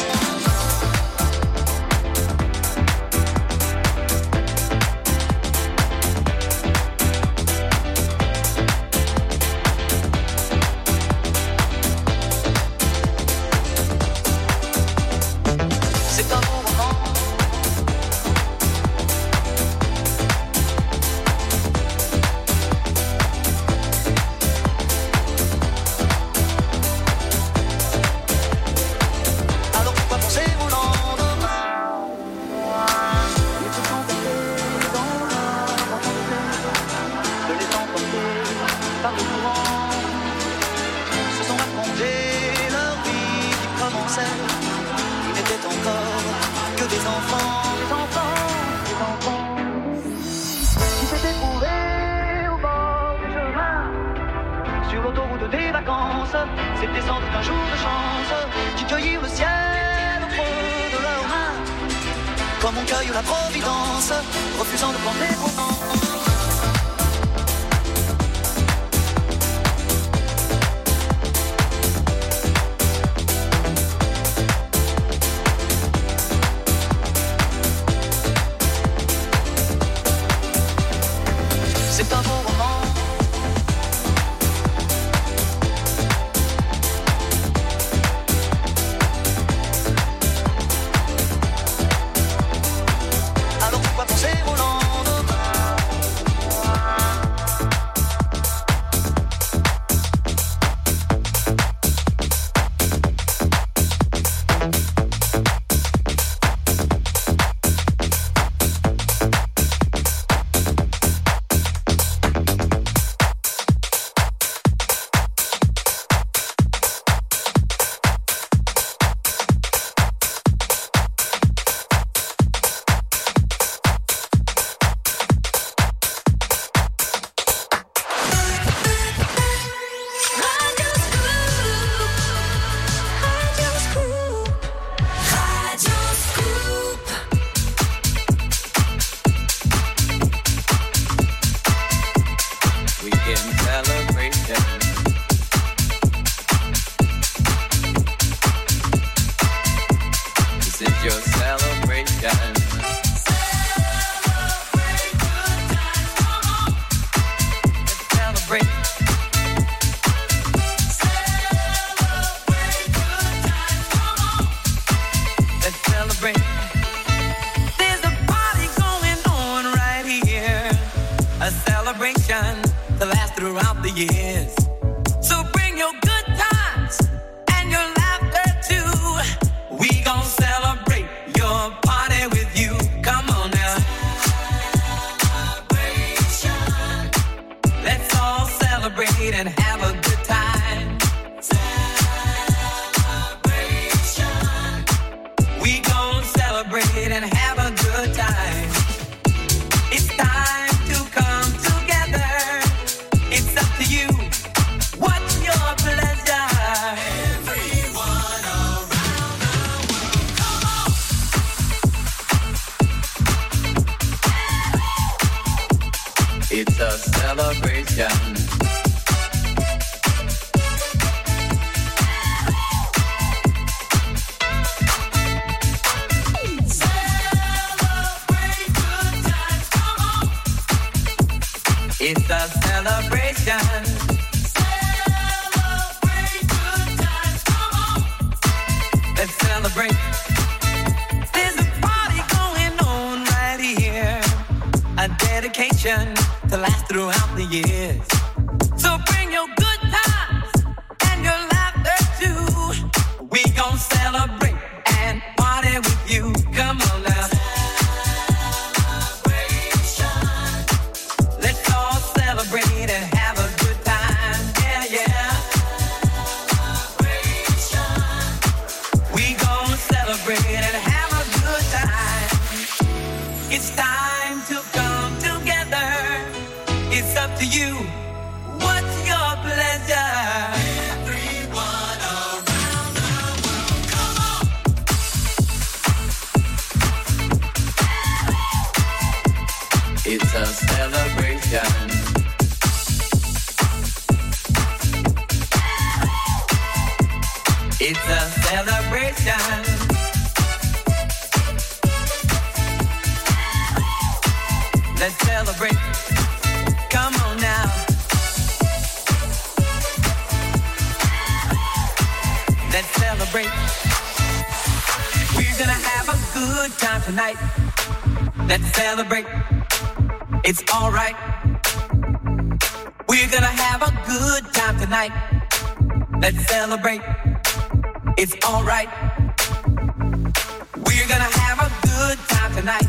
Speaker 22: tonight.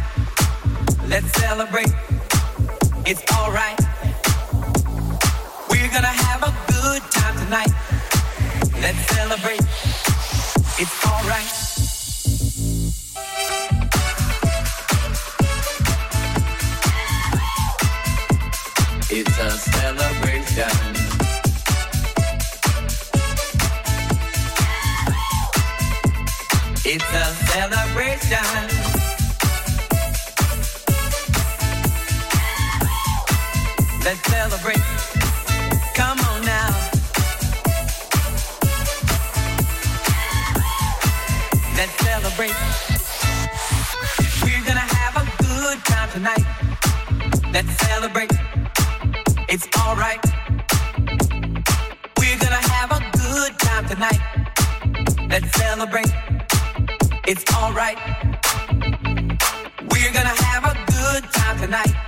Speaker 22: Let's celebrate. It's alright. We're gonna have a good time tonight. Let's celebrate. It's alright. It's a celebration. It's a celebration. Let's celebrate. Come on now. Let's celebrate. We're gonna have a good time tonight. Let's celebrate. It's alright. We're gonna have a good time tonight. Let's celebrate. It's alright. We're gonna have a good time tonight.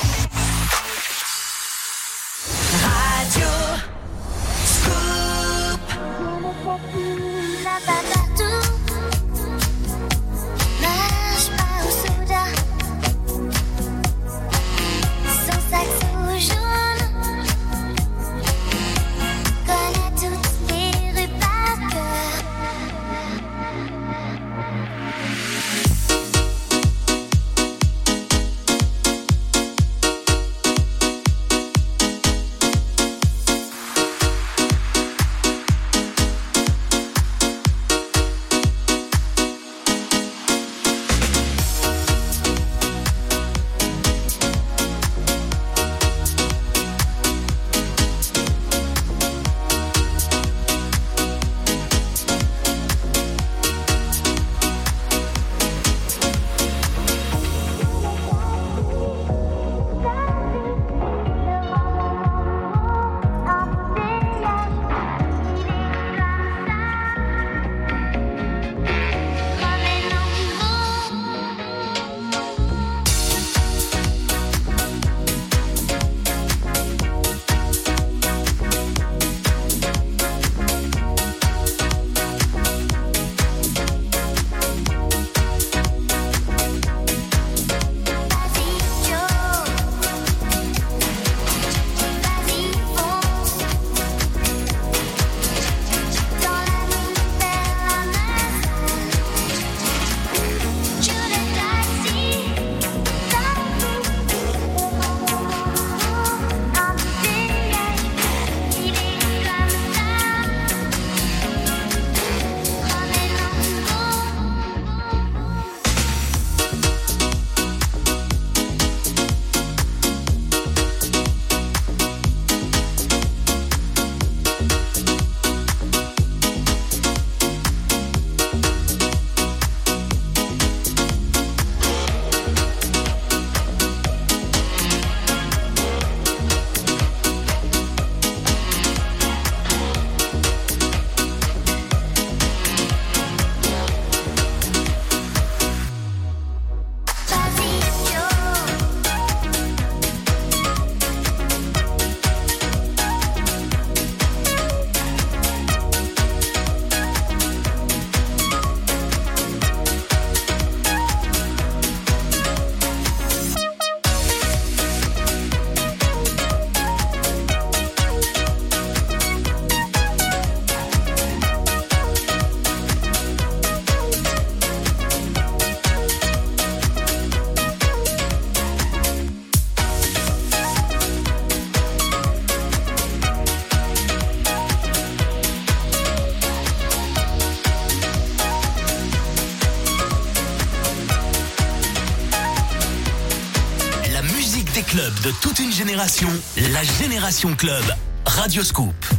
Speaker 18: Génération, la Génération Club. Radio Scoop.